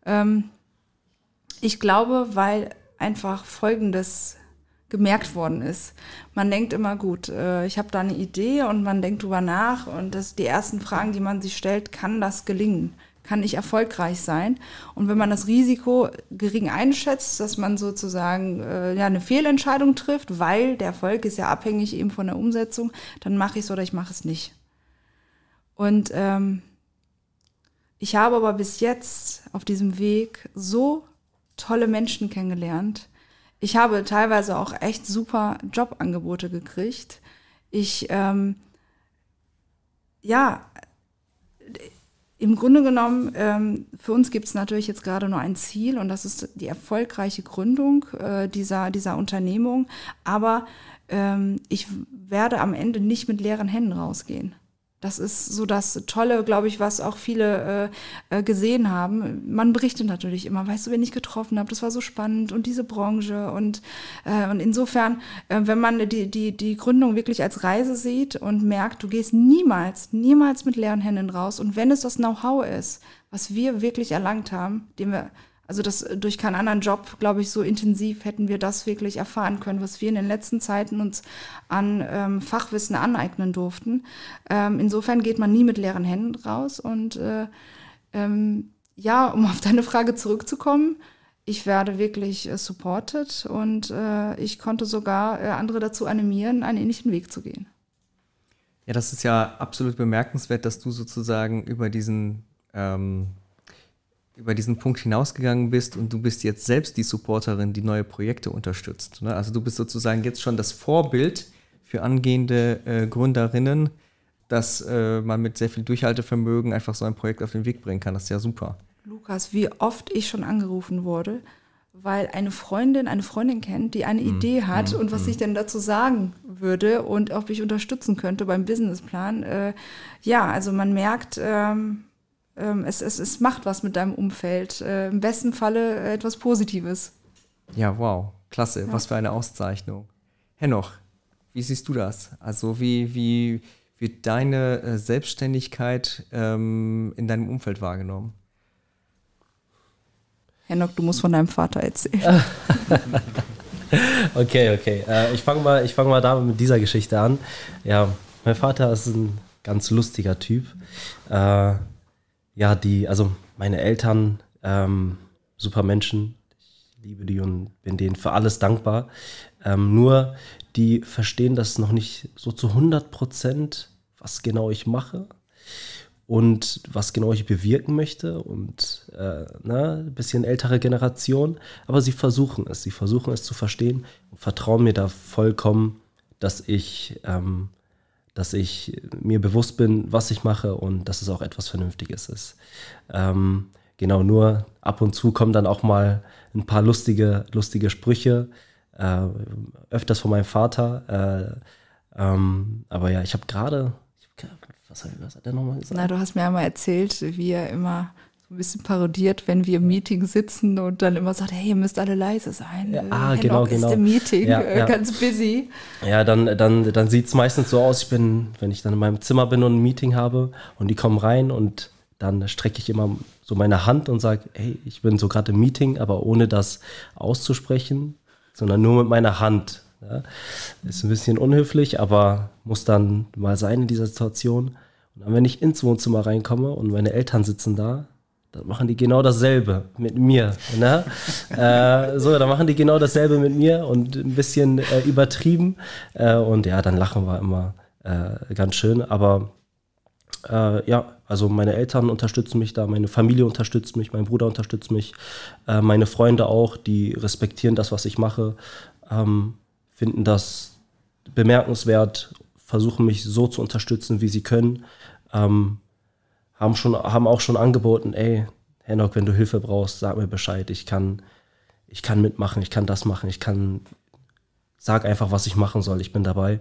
Ähm, ich glaube, weil einfach Folgendes gemerkt worden ist. Man denkt immer, gut, äh, ich habe da eine Idee und man denkt drüber nach und das die ersten Fragen, die man sich stellt, kann das gelingen? Kann ich erfolgreich sein? Und wenn man das Risiko gering einschätzt, dass man sozusagen äh, ja eine Fehlentscheidung trifft, weil der Erfolg ist ja abhängig eben von der Umsetzung, dann mache ich es oder ich mache es nicht. Und ähm, ich habe aber bis jetzt auf diesem Weg so tolle Menschen kennengelernt, ich habe teilweise auch echt super Jobangebote gekriegt. Ich, ähm, ja, im Grunde genommen, ähm, für uns gibt es natürlich jetzt gerade nur ein Ziel und das ist die erfolgreiche Gründung äh, dieser, dieser Unternehmung. Aber ähm, ich werde am Ende nicht mit leeren Händen rausgehen. Das ist so das Tolle, glaube ich, was auch viele äh, äh, gesehen haben. Man berichtet natürlich immer, weißt du, wen ich getroffen habe, das war so spannend und diese Branche und, äh, und insofern, äh, wenn man die, die, die Gründung wirklich als Reise sieht und merkt, du gehst niemals, niemals mit leeren Händen raus und wenn es das Know-how ist, was wir wirklich erlangt haben, dem wir Also das durch keinen anderen Job, glaube ich, so intensiv hätten wir das wirklich erfahren können, was wir in den letzten Zeiten uns an ähm, Fachwissen aneignen durften. Ähm, insofern geht man nie mit leeren Händen raus. Und äh, ähm, ja, um auf deine Frage zurückzukommen, ich werde wirklich äh, supported und äh, ich konnte sogar äh, andere dazu animieren, einen ähnlichen Weg zu gehen. Ja, das ist ja absolut bemerkenswert, dass du sozusagen über diesen ähm, über diesen Punkt hinausgegangen bist und du bist jetzt selbst die Supporterin, die neue Projekte unterstützt. Ne? Also du bist sozusagen jetzt schon das Vorbild für angehende äh, Gründerinnen, dass äh, man mit sehr viel Durchhaltevermögen einfach so ein Projekt auf den Weg bringen kann. Das ist ja super. Lukas, wie oft ich schon angerufen wurde, weil eine Freundin eine Freundin kennt, die eine mm, Idee hat mm, und was mm. ich denn dazu sagen würde und ob ich unterstützen könnte beim Businessplan. Äh, ja, also man merkt, ähm, es, es, es macht was mit deinem Umfeld. Äh, Im besten Falle äh, etwas Positives. Ja, wow. Klasse. Ja. Was für eine Auszeichnung. Henoch, wie siehst du das? Also wie, wie wird deine äh, Selbstständigkeit ähm, in deinem Umfeld wahrgenommen? Henok, du musst von deinem Vater erzählen. okay, okay. Äh, ich fange mal, fang mal damit mit dieser Geschichte an. Ja, mein Vater ist ein ganz lustiger Typ. Äh, ja, die, also meine Eltern, ähm, super Menschen. Ich liebe die und bin denen für alles dankbar. Ähm, nur die verstehen das noch nicht so zu 100 Prozent, was genau ich mache und was genau ich bewirken möchte und äh, na, ein bisschen ältere Generation. Aber sie versuchen es, sie versuchen es zu verstehen und vertrauen mir da vollkommen, dass ich ähm, dass ich mir bewusst bin, was ich mache und dass es auch etwas Vernünftiges ist. Ähm, genau, nur ab und zu kommen dann auch mal ein paar lustige, lustige Sprüche, äh, öfters von meinem Vater. Äh, ähm, aber ja, ich habe gerade, was, hat er nochmal gesagt? Na, du hast mir einmal erzählt, wie er immer ein bisschen parodiert, wenn wir im Meeting sitzen und dann immer sagt, hey, ihr müsst alle leise sein. Ja, ah, genau, genau. ist im Meeting, ja, äh, ja. ganz busy. Ja, dann, dann, dann sieht es meistens so aus, ich bin, wenn ich dann in meinem Zimmer bin und ein Meeting habe und die kommen rein und dann strecke ich immer so meine Hand und sage, hey, ich bin so gerade im Meeting, aber ohne das auszusprechen, sondern nur mit meiner Hand. Ja. Ist ein bisschen unhöflich, aber muss dann mal sein in dieser Situation. Und dann, wenn ich ins Wohnzimmer reinkomme und meine Eltern sitzen da, dann machen die genau dasselbe mit mir. Ne? äh, so, dann machen die genau dasselbe mit mir und ein bisschen äh, übertrieben. Äh, und ja, dann lachen wir immer äh, ganz schön. Aber äh, ja, also meine Eltern unterstützen mich da, meine Familie unterstützt mich, mein Bruder unterstützt mich, äh, meine Freunde auch, die respektieren das, was ich mache, ähm, finden das bemerkenswert, versuchen mich so zu unterstützen, wie sie können. Ähm, haben, schon, haben auch schon angeboten, ey, Henok, wenn du Hilfe brauchst, sag mir Bescheid. Ich kann, ich kann mitmachen, ich kann das machen, ich kann, sag einfach, was ich machen soll, ich bin dabei.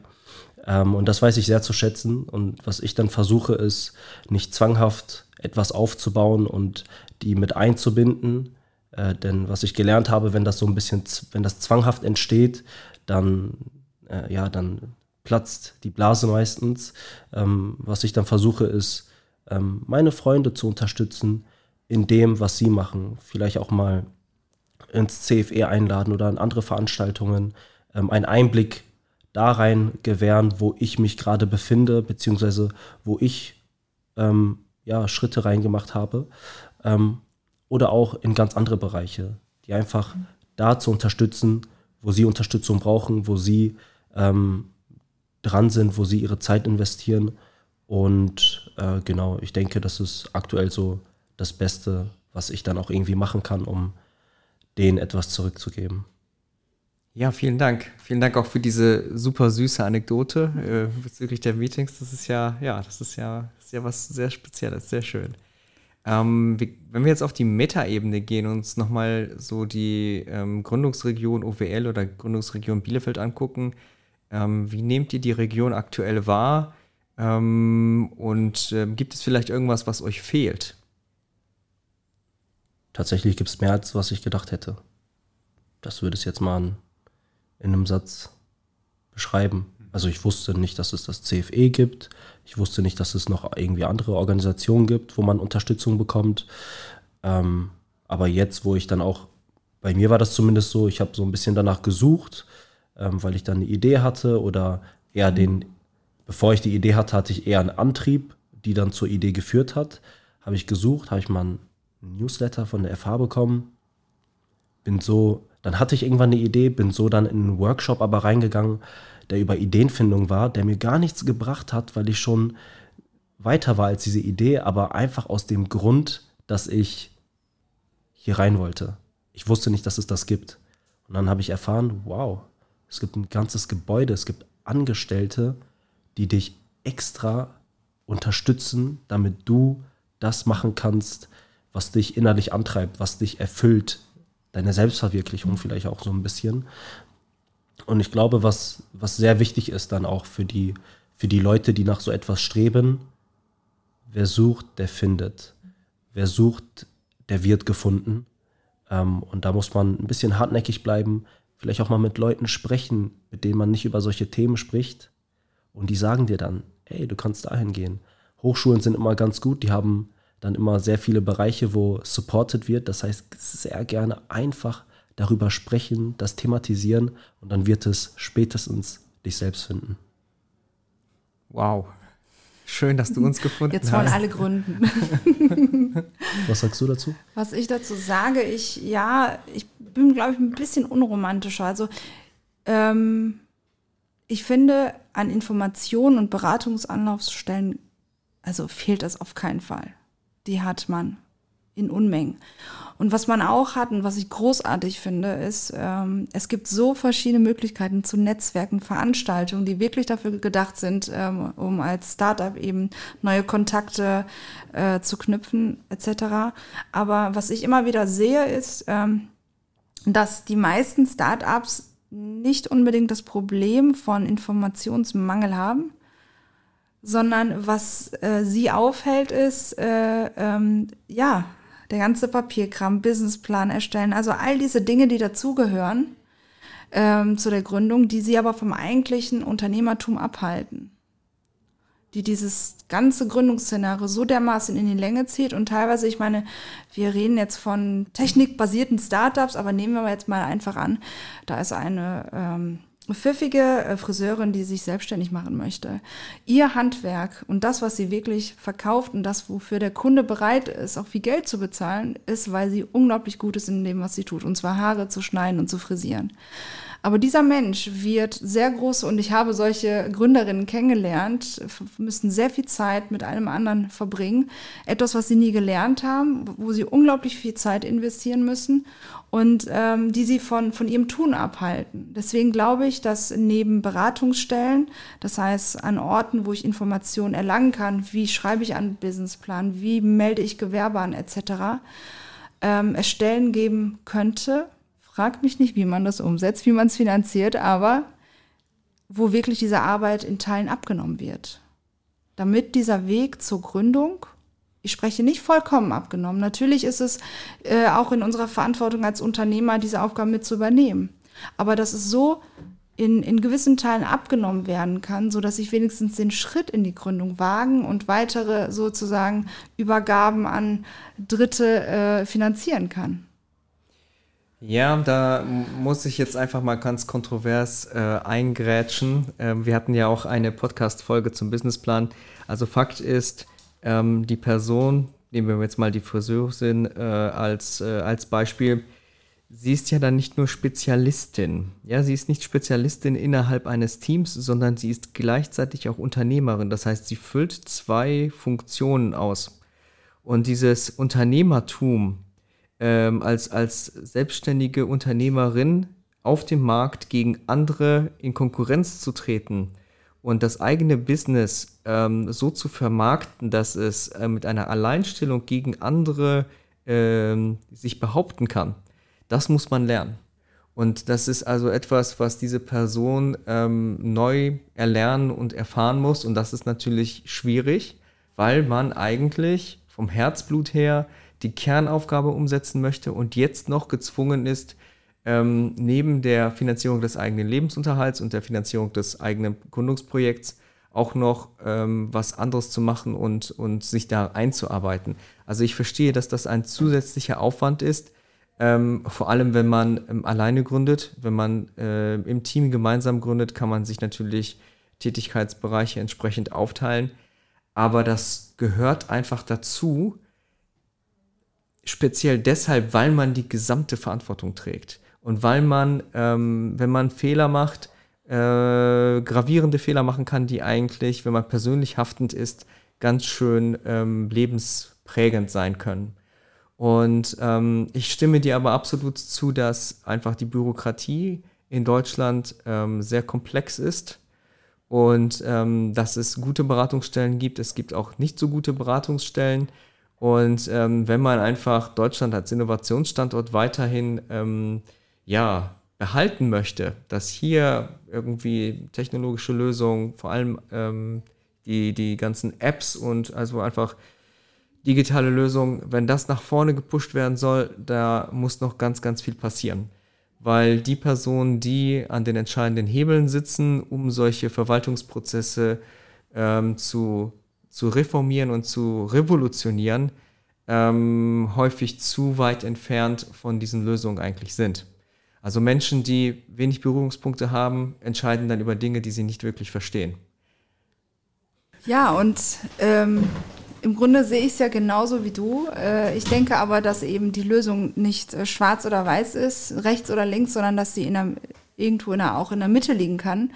Ähm, und das weiß ich sehr zu schätzen. Und was ich dann versuche, ist, nicht zwanghaft etwas aufzubauen und die mit einzubinden. Äh, denn was ich gelernt habe, wenn das so ein bisschen, wenn das zwanghaft entsteht, dann, äh, ja, dann platzt die Blase meistens. Ähm, was ich dann versuche, ist, meine Freunde zu unterstützen in dem, was sie machen. Vielleicht auch mal ins CFE einladen oder an andere Veranstaltungen, ähm, einen Einblick da rein gewähren, wo ich mich gerade befinde, beziehungsweise wo ich ähm, ja, Schritte reingemacht habe. Ähm, oder auch in ganz andere Bereiche, die einfach da zu unterstützen, wo sie Unterstützung brauchen, wo sie ähm, dran sind, wo sie ihre Zeit investieren und äh, genau, ich denke, das ist aktuell so das Beste, was ich dann auch irgendwie machen kann, um denen etwas zurückzugeben. Ja, vielen Dank. Vielen Dank auch für diese super süße Anekdote äh, bezüglich der Meetings. Das ist ja, ja, das ist ja, das ist ja was sehr Spezielles, sehr schön. Ähm, wenn wir jetzt auf die Meta-Ebene gehen und uns nochmal so die ähm, Gründungsregion OWL oder Gründungsregion Bielefeld angucken, ähm, wie nehmt ihr die Region aktuell wahr? Ähm, und äh, gibt es vielleicht irgendwas, was euch fehlt? Tatsächlich gibt es mehr, als was ich gedacht hätte. Das würde es jetzt mal in einem Satz beschreiben. Also ich wusste nicht, dass es das CFE gibt. Ich wusste nicht, dass es noch irgendwie andere Organisationen gibt, wo man Unterstützung bekommt. Ähm, Aber jetzt, wo ich dann auch, bei mir war das zumindest so, ich habe so ein bisschen danach gesucht, ähm, weil ich dann eine Idee hatte oder eher den, bevor ich die Idee hatte, hatte ich eher einen Antrieb, die dann zur Idee geführt hat. Habe ich gesucht, habe ich mal einen Newsletter von der FH bekommen, bin so, dann hatte ich irgendwann eine Idee, bin so dann in einen Workshop aber reingegangen, der über Ideenfindung war, der mir gar nichts gebracht hat, weil ich schon weiter war als diese Idee, aber einfach aus dem Grund, dass ich hier rein wollte. Ich wusste nicht, dass es das gibt. Und dann habe ich erfahren, wow, es gibt ein ganzes Gebäude, es gibt Angestellte, die dich extra unterstützen, damit du das machen kannst, was dich innerlich antreibt, was dich erfüllt, deine Selbstverwirklichung vielleicht auch so ein bisschen. Und ich glaube, was, was sehr wichtig ist dann auch für die, für die Leute, die nach so etwas streben, wer sucht, der findet. Wer sucht, der wird gefunden. Ähm, und da muss man ein bisschen hartnäckig bleiben, vielleicht auch mal mit Leuten sprechen, mit denen man nicht über solche Themen spricht. Und die sagen dir dann, hey, du kannst dahin gehen. Hochschulen sind immer ganz gut, die haben dann immer sehr viele Bereiche, wo supported wird. Das heißt, sehr gerne einfach darüber sprechen, das thematisieren und dann wird es spätestens dich selbst finden. Wow. Schön, dass du uns gefunden Jetzt hast. wollen alle gründen. Was sagst du dazu? Was ich dazu sage, ich, ja, ich bin, glaube ich, ein bisschen unromantischer. Also, ähm, ich finde, an Informationen und Beratungsanlaufstellen, also fehlt das auf keinen Fall die hat man in Unmengen. Und was man auch hat und was ich großartig finde, ist, ähm, es gibt so verschiedene Möglichkeiten zu Netzwerken, Veranstaltungen, die wirklich dafür gedacht sind, ähm, um als Startup eben neue Kontakte äh, zu knüpfen etc. Aber was ich immer wieder sehe, ist, ähm, dass die meisten Startups nicht unbedingt das Problem von Informationsmangel haben, sondern was äh, sie aufhält, ist, äh, ähm, ja, der ganze Papierkram, Businessplan erstellen, also all diese Dinge, die dazugehören ähm, zu der Gründung, die sie aber vom eigentlichen Unternehmertum abhalten. Die dieses ganze Gründungsszenario so dermaßen in die Länge zieht. Und teilweise, ich meine, wir reden jetzt von technikbasierten Startups, aber nehmen wir jetzt mal einfach an, da ist eine ähm, pfiffige äh, Friseurin, die sich selbstständig machen möchte, ihr Handwerk und das, was sie wirklich verkauft und das, wofür der Kunde bereit ist, auch viel Geld zu bezahlen, ist, weil sie unglaublich gut ist in dem, was sie tut, und zwar Haare zu schneiden und zu frisieren. Aber dieser Mensch wird sehr groß, und ich habe solche Gründerinnen kennengelernt, müssen sehr viel Zeit mit einem anderen verbringen. Etwas, was sie nie gelernt haben, wo sie unglaublich viel Zeit investieren müssen und ähm, die sie von, von ihrem Tun abhalten. Deswegen glaube ich, dass neben Beratungsstellen, das heißt an Orten, wo ich Informationen erlangen kann, wie schreibe ich einen Businessplan, wie melde ich Gewerbe an etc., ähm, es Stellen geben könnte, Fragt mich nicht, wie man das umsetzt, wie man es finanziert, aber wo wirklich diese Arbeit in Teilen abgenommen wird. Damit dieser Weg zur Gründung, ich spreche nicht vollkommen abgenommen, natürlich ist es äh, auch in unserer Verantwortung als Unternehmer, diese Aufgaben mit zu übernehmen. Aber dass es so in, in gewissen Teilen abgenommen werden kann, so dass ich wenigstens den Schritt in die Gründung wagen und weitere sozusagen Übergaben an Dritte äh, finanzieren kann. Ja, da muss ich jetzt einfach mal ganz kontrovers äh, eingrätschen. Ähm, wir hatten ja auch eine Podcast-Folge zum Businessplan. Also Fakt ist, ähm, die Person, nehmen wir jetzt mal die Friseurin äh, als, äh, als Beispiel, sie ist ja dann nicht nur Spezialistin. Ja, sie ist nicht Spezialistin innerhalb eines Teams, sondern sie ist gleichzeitig auch Unternehmerin. Das heißt, sie füllt zwei Funktionen aus. Und dieses Unternehmertum, ähm, als, als selbstständige Unternehmerin auf dem Markt gegen andere in Konkurrenz zu treten und das eigene Business ähm, so zu vermarkten, dass es äh, mit einer Alleinstellung gegen andere ähm, sich behaupten kann, das muss man lernen. Und das ist also etwas, was diese Person ähm, neu erlernen und erfahren muss. Und das ist natürlich schwierig, weil man eigentlich vom Herzblut her die Kernaufgabe umsetzen möchte und jetzt noch gezwungen ist, ähm, neben der Finanzierung des eigenen Lebensunterhalts und der Finanzierung des eigenen Gründungsprojekts auch noch ähm, was anderes zu machen und, und sich da einzuarbeiten. Also ich verstehe, dass das ein zusätzlicher Aufwand ist, ähm, vor allem wenn man ähm, alleine gründet. Wenn man äh, im Team gemeinsam gründet, kann man sich natürlich Tätigkeitsbereiche entsprechend aufteilen. Aber das gehört einfach dazu, speziell deshalb, weil man die gesamte Verantwortung trägt. Und weil man, ähm, wenn man Fehler macht, äh, gravierende Fehler machen kann, die eigentlich, wenn man persönlich haftend ist, ganz schön ähm, lebensprägend sein können. Und ähm, ich stimme dir aber absolut zu, dass einfach die Bürokratie in Deutschland ähm, sehr komplex ist und ähm, dass es gute Beratungsstellen gibt. Es gibt auch nicht so gute Beratungsstellen. Und ähm, wenn man einfach Deutschland als Innovationsstandort weiterhin ähm, ja, behalten möchte, dass hier irgendwie technologische Lösungen, vor allem ähm, die, die ganzen Apps und also einfach digitale Lösungen, wenn das nach vorne gepusht werden soll, da muss noch ganz, ganz viel passieren. Weil die Personen, die an den entscheidenden Hebeln sitzen, um solche Verwaltungsprozesse ähm, zu, zu reformieren und zu revolutionieren, ähm, häufig zu weit entfernt von diesen Lösungen eigentlich sind. Also Menschen, die wenig Berührungspunkte haben, entscheiden dann über Dinge, die sie nicht wirklich verstehen. Ja, und ähm, im Grunde sehe ich es ja genauso wie du. Äh, ich denke aber, dass eben die Lösung nicht äh, schwarz oder weiß ist, rechts oder links, sondern dass sie in der, irgendwo in der, auch in der Mitte liegen kann.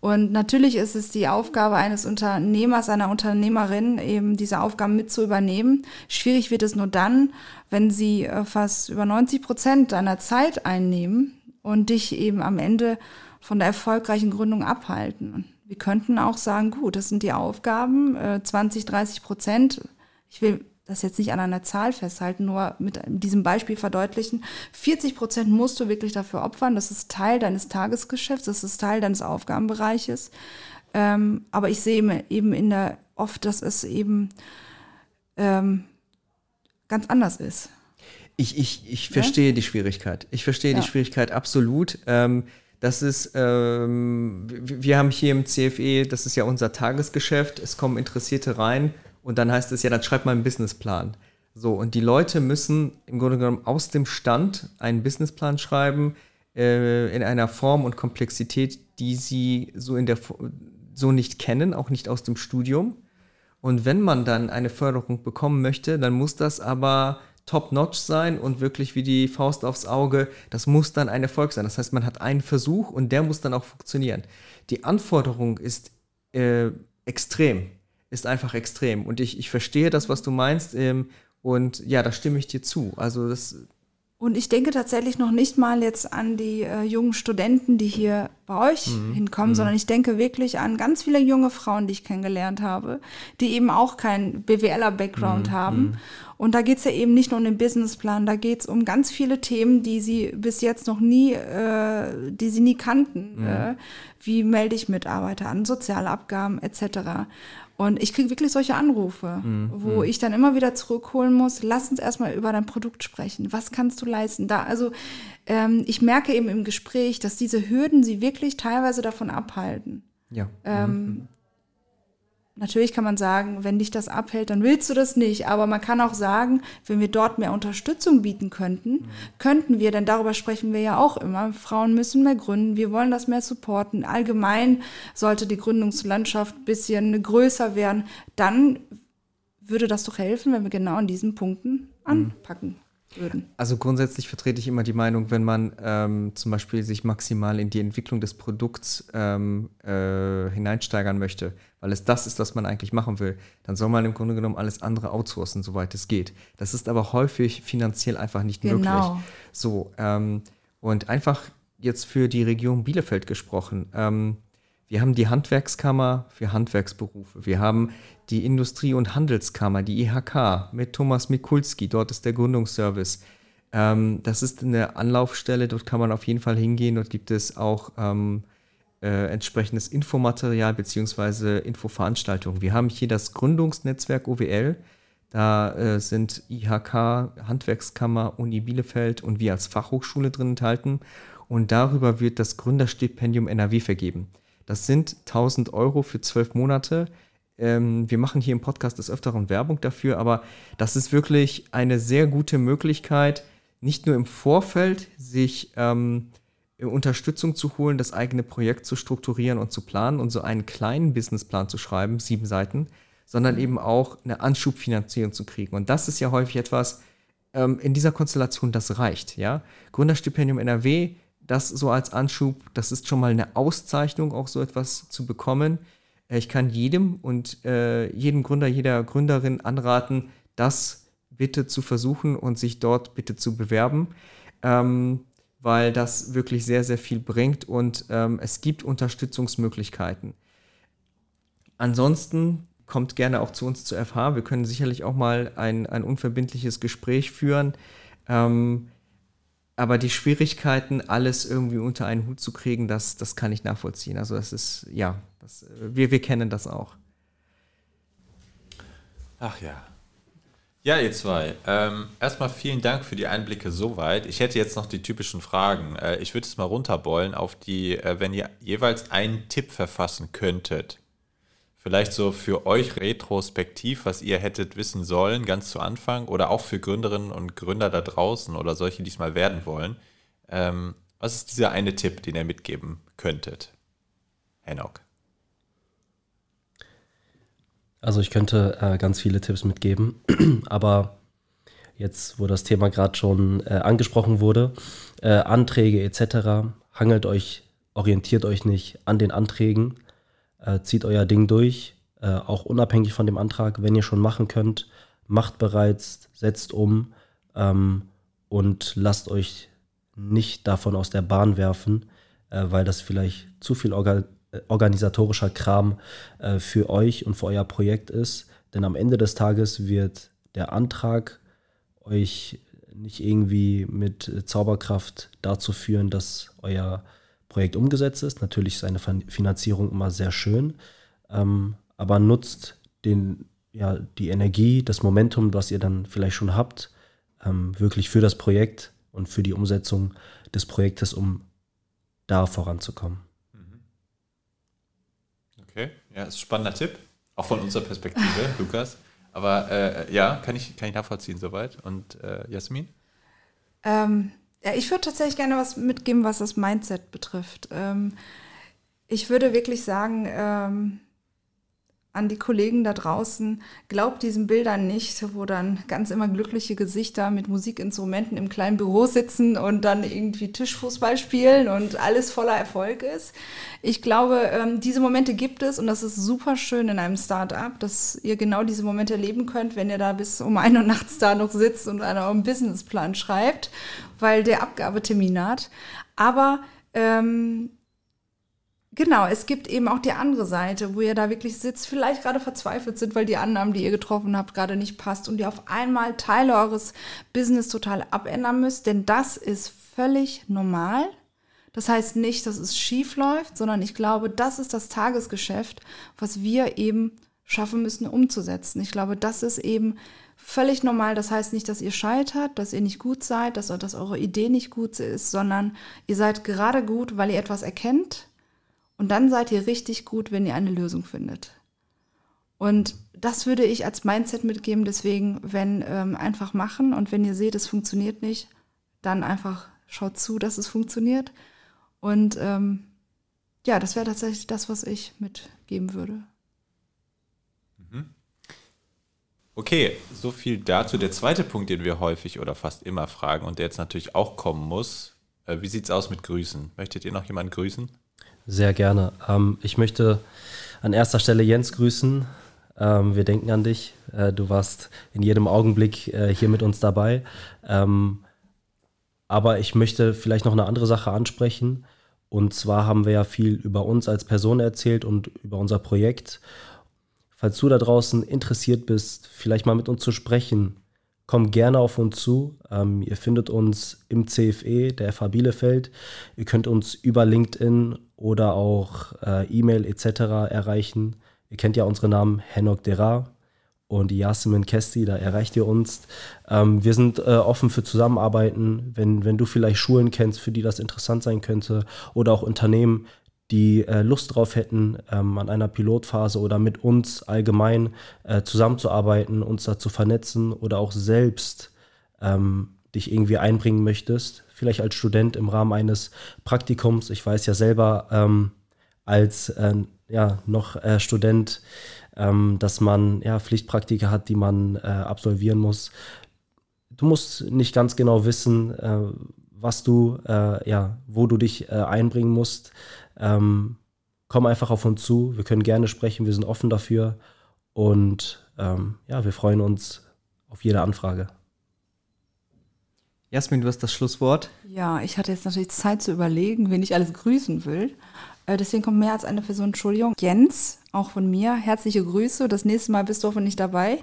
Und natürlich ist es die Aufgabe eines Unternehmers, einer Unternehmerin, eben diese Aufgaben mit zu übernehmen. Schwierig wird es nur dann, wenn sie äh, fast über 90 Prozent deiner Zeit einnehmen und dich eben am Ende von der erfolgreichen Gründung abhalten. Wir könnten auch sagen, gut, das sind die Aufgaben, 20, 30 Prozent. Ich will das jetzt nicht an einer Zahl festhalten, nur mit diesem Beispiel verdeutlichen. 40 Prozent musst du wirklich dafür opfern. Das ist Teil deines Tagesgeschäfts, das ist Teil deines Aufgabenbereiches. Ähm, aber ich sehe eben in der oft, dass es eben ähm, ganz anders ist. Ich, ich, ich verstehe ja? die Schwierigkeit. Ich verstehe ja. die Schwierigkeit absolut. Ähm, das ist, ähm, wir haben hier im CFE, das ist ja unser Tagesgeschäft, es kommen Interessierte rein und dann heißt es ja, dann schreibt mal einen Businessplan. So, und die Leute müssen im Grunde genommen aus dem Stand einen Businessplan schreiben, äh, in einer Form und Komplexität, die sie so, in der, so nicht kennen, auch nicht aus dem Studium. Und wenn man dann eine Förderung bekommen möchte, dann muss das aber top-notch sein und wirklich wie die Faust aufs Auge. Das muss dann ein Erfolg sein. Das heißt, man hat einen Versuch und der muss dann auch funktionieren. Die Anforderung ist äh, extrem ist einfach extrem. Und ich, ich verstehe das, was du meinst. Ähm, und ja, da stimme ich dir zu. Also das. Und ich denke tatsächlich noch nicht mal jetzt an die äh, jungen Studenten, die hier bei euch mhm. hinkommen, mhm. sondern ich denke wirklich an ganz viele junge Frauen, die ich kennengelernt habe, die eben auch keinen BWLer-Background mhm. haben. Mhm. Und da geht's ja eben nicht nur um den Businessplan, da geht's um ganz viele Themen, die sie bis jetzt noch nie, äh, die sie nie kannten. Mhm. Äh, wie melde ich Mitarbeiter an, Sozialabgaben etc. Und ich kriege wirklich solche Anrufe, mhm. wo mhm. ich dann immer wieder zurückholen muss, lass uns erstmal über dein Produkt sprechen. Was kannst du leisten? Da, also ähm, ich merke eben im Gespräch, dass diese Hürden sie wirklich teilweise davon abhalten. Ja. Ähm, mhm. Natürlich kann man sagen, wenn dich das abhält, dann willst du das nicht. Aber man kann auch sagen, wenn wir dort mehr Unterstützung bieten könnten, mhm. könnten wir, denn darüber sprechen wir ja auch immer, Frauen müssen mehr gründen, wir wollen das mehr supporten. Allgemein sollte die Gründungslandschaft ein bisschen größer werden. Dann würde das doch helfen, wenn wir genau an diesen Punkten mhm. Würden. Also grundsätzlich vertrete ich immer die Meinung, wenn man ähm, zum Beispiel sich maximal in die Entwicklung des Produkts ähm, äh, hineinsteigern möchte, weil es das ist, was man eigentlich machen will, dann soll man im Grunde genommen alles andere outsourcen, soweit es geht. Das ist aber häufig finanziell einfach nicht genau. möglich. So, ähm, und einfach jetzt für die Region Bielefeld gesprochen. Ähm, wir haben die Handwerkskammer für Handwerksberufe. Wir haben die Industrie- und Handelskammer, die IHK, mit Thomas Mikulski. Dort ist der Gründungsservice. Ähm, das ist eine Anlaufstelle, dort kann man auf jeden Fall hingehen. Dort gibt es auch ähm, äh, entsprechendes Infomaterial bzw. Infoveranstaltungen. Wir haben hier das Gründungsnetzwerk OWL. Da äh, sind IHK, Handwerkskammer, Uni Bielefeld und wir als Fachhochschule drin enthalten. Und darüber wird das Gründerstipendium NRW vergeben. Das sind 1000 Euro für zwölf Monate. Ähm, wir machen hier im Podcast des Öfteren Werbung dafür, aber das ist wirklich eine sehr gute Möglichkeit, nicht nur im Vorfeld sich ähm, Unterstützung zu holen, das eigene Projekt zu strukturieren und zu planen und so einen kleinen Businessplan zu schreiben, sieben Seiten, sondern eben auch eine Anschubfinanzierung zu kriegen. Und das ist ja häufig etwas, ähm, in dieser Konstellation, das reicht. Ja? Gründerstipendium NRW, das so als Anschub, das ist schon mal eine Auszeichnung, auch so etwas zu bekommen. Äh, ich kann jedem und äh, jedem Gründer, jeder Gründerin anraten, das bitte zu versuchen und sich dort bitte zu bewerben. Ähm, weil das wirklich sehr, sehr viel bringt und ähm, es gibt Unterstützungsmöglichkeiten. Ansonsten kommt gerne auch zu uns zur FH. Wir können sicherlich auch mal ein, ein unverbindliches Gespräch führen. Ähm, aber die Schwierigkeiten, alles irgendwie unter einen Hut zu kriegen, das, das kann ich nachvollziehen. Also das ist, ja, das, wir, wir kennen das auch. Ach ja. Ja, ihr zwei. Ähm, erstmal vielen Dank für die Einblicke soweit. Ich hätte jetzt noch die typischen Fragen. Äh, ich würde es mal runterbollen auf die, äh, wenn ihr jeweils einen Tipp verfassen könntet. Vielleicht so für euch retrospektiv, was ihr hättet wissen sollen, ganz zu Anfang, oder auch für Gründerinnen und Gründer da draußen oder solche, die es mal werden wollen. Ähm, was ist dieser eine Tipp, den ihr mitgeben könntet? Henok. Also ich könnte äh, ganz viele Tipps mitgeben, aber jetzt, wo das Thema gerade schon äh, angesprochen wurde, äh, Anträge etc., hangelt euch, orientiert euch nicht an den Anträgen, äh, zieht euer Ding durch, äh, auch unabhängig von dem Antrag, wenn ihr schon machen könnt, macht bereits, setzt um ähm, und lasst euch nicht davon aus der Bahn werfen, äh, weil das vielleicht zu viel Organ organisatorischer Kram äh, für euch und für euer Projekt ist. Denn am Ende des Tages wird der Antrag euch nicht irgendwie mit Zauberkraft dazu führen, dass euer Projekt umgesetzt ist. Natürlich ist eine Finanzierung immer sehr schön, ähm, aber nutzt den, ja, die Energie, das Momentum, was ihr dann vielleicht schon habt, ähm, wirklich für das Projekt und für die Umsetzung des Projektes, um da voranzukommen. Okay, ja, ist ein spannender Tipp. Auch von unserer Perspektive, Lukas. Aber äh, ja, kann ich, kann ich nachvollziehen soweit. Und äh, Jasmin? Ähm, ja, ich würde tatsächlich gerne was mitgeben, was das Mindset betrifft. Ähm, ich würde wirklich sagen, ähm, an die Kollegen da draußen, glaubt diesen Bildern nicht, wo dann ganz immer glückliche Gesichter mit Musikinstrumenten im kleinen Büro sitzen und dann irgendwie Tischfußball spielen und alles voller Erfolg ist. Ich glaube, ähm, diese Momente gibt es und das ist super schön in einem Start-up, dass ihr genau diese Momente erleben könnt, wenn ihr da bis um ein Uhr nachts da noch sitzt und an eurem Businessplan schreibt, weil der Abgabetermin hat. Aber ähm, Genau, es gibt eben auch die andere Seite, wo ihr da wirklich sitzt, vielleicht gerade verzweifelt sind, weil die Annahmen, die ihr getroffen habt, gerade nicht passt und ihr auf einmal Teile eures Business total abändern müsst, denn das ist völlig normal. Das heißt nicht, dass es schief läuft, sondern ich glaube, das ist das Tagesgeschäft, was wir eben schaffen müssen umzusetzen. Ich glaube, das ist eben völlig normal. Das heißt nicht, dass ihr scheitert, dass ihr nicht gut seid, dass, dass eure Idee nicht gut ist, sondern ihr seid gerade gut, weil ihr etwas erkennt, und dann seid ihr richtig gut, wenn ihr eine Lösung findet. Und das würde ich als Mindset mitgeben. Deswegen, wenn ähm, einfach machen und wenn ihr seht, es funktioniert nicht, dann einfach schaut zu, dass es funktioniert. Und ähm, ja, das wäre tatsächlich das, was ich mitgeben würde. Mhm. Okay, so viel dazu. Der zweite Punkt, den wir häufig oder fast immer fragen und der jetzt natürlich auch kommen muss, äh, wie sieht es aus mit Grüßen? Möchtet ihr noch jemanden grüßen? Sehr gerne. Ähm, ich möchte an erster Stelle Jens grüßen. Ähm, wir denken an dich. Äh, du warst in jedem Augenblick äh, hier mit uns dabei. Ähm, aber ich möchte vielleicht noch eine andere Sache ansprechen. Und zwar haben wir ja viel über uns als Person erzählt und über unser Projekt. Falls du da draußen interessiert bist, vielleicht mal mit uns zu sprechen, komm gerne auf uns zu. Ähm, ihr findet uns im CFE der FH Bielefeld. Ihr könnt uns über LinkedIn oder auch äh, E-Mail etc. erreichen. Ihr kennt ja unsere Namen Henok Dera und Yasemin Kesti, da erreicht ihr uns. Ähm, wir sind äh, offen für Zusammenarbeiten, wenn, wenn du vielleicht Schulen kennst, für die das interessant sein könnte oder auch Unternehmen, die äh, Lust drauf hätten, ähm, an einer Pilotphase oder mit uns allgemein äh, zusammenzuarbeiten, uns da zu vernetzen oder auch selbst ähm, dich irgendwie einbringen möchtest, vielleicht als Student im Rahmen eines Praktikums. Ich weiß ja selber ähm, als äh, ja, noch äh, Student, ähm, dass man ja, Pflichtpraktika hat, die man äh, absolvieren muss. Du musst nicht ganz genau wissen, äh, was du, äh, ja, wo du dich äh, einbringen musst. Ähm, komm einfach auf uns zu. Wir können gerne sprechen. Wir sind offen dafür. Und ähm, ja, wir freuen uns auf jede Anfrage. Jasmin, du hast das Schlusswort. Ja, ich hatte jetzt natürlich Zeit zu überlegen, wen ich alles grüßen will. Äh, deswegen kommt mehr als eine Person. Entschuldigung. Jens, auch von mir, herzliche Grüße. Das nächste Mal bist du hoffentlich dabei.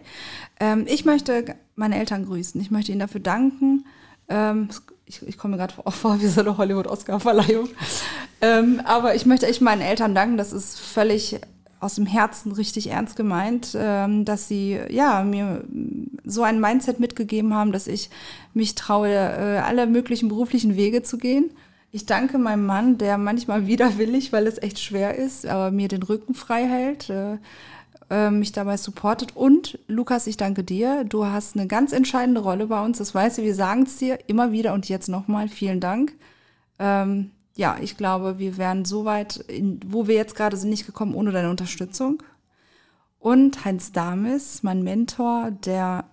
Ähm, ich möchte meine Eltern grüßen. Ich möchte ihnen dafür danken. Ähm, ich, ich komme mir gerade vor wie so eine Hollywood-Oscar-Verleihung. ähm, aber ich möchte echt meinen Eltern danken. Das ist völlig aus dem Herzen richtig ernst gemeint, ähm, dass sie ja mir so ein Mindset mitgegeben haben, dass ich mich traue, äh, alle möglichen beruflichen Wege zu gehen. Ich danke meinem Mann, der manchmal widerwillig, weil es echt schwer ist, aber mir den Rücken frei hält, äh, äh, mich dabei supportet. Und Lukas, ich danke dir. Du hast eine ganz entscheidende Rolle bei uns. Das weißt du, wir sagen es dir immer wieder und jetzt nochmal. Vielen Dank. Ähm, ja, ich glaube, wir wären so weit, in, wo wir jetzt gerade sind, nicht gekommen ohne deine Unterstützung. Und Heinz Damis, mein Mentor, der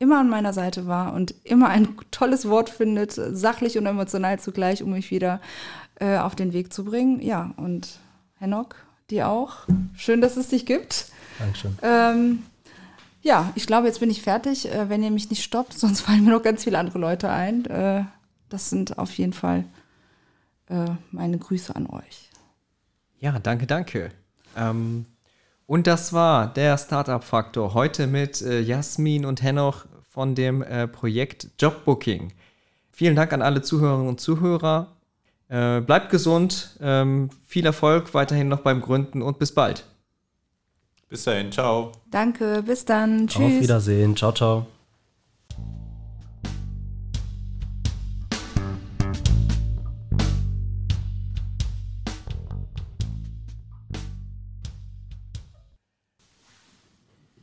immer an meiner Seite war und immer ein tolles Wort findet, sachlich und emotional zugleich, um mich wieder äh, auf den Weg zu bringen. Ja, und Henok, dir auch. Schön, dass es dich gibt. Dankeschön. Ähm, ja, ich glaube, jetzt bin ich fertig. Äh, wenn ihr mich nicht stoppt, sonst fallen mir noch ganz viele andere Leute ein. Äh, das sind auf jeden Fall äh, meine Grüße an euch. Ja, danke, danke. Ähm, und das war der Startup-Faktor heute mit äh, Jasmin und Henoch von dem äh, Projekt Jobbooking. Vielen Dank an alle Zuhörerinnen und Zuhörer. Äh, bleibt gesund, ähm, viel Erfolg weiterhin noch beim Gründen und bis bald. Bis dahin, ciao. Danke, bis dann. Tschüss. Auf Wiedersehen. Ciao, ciao.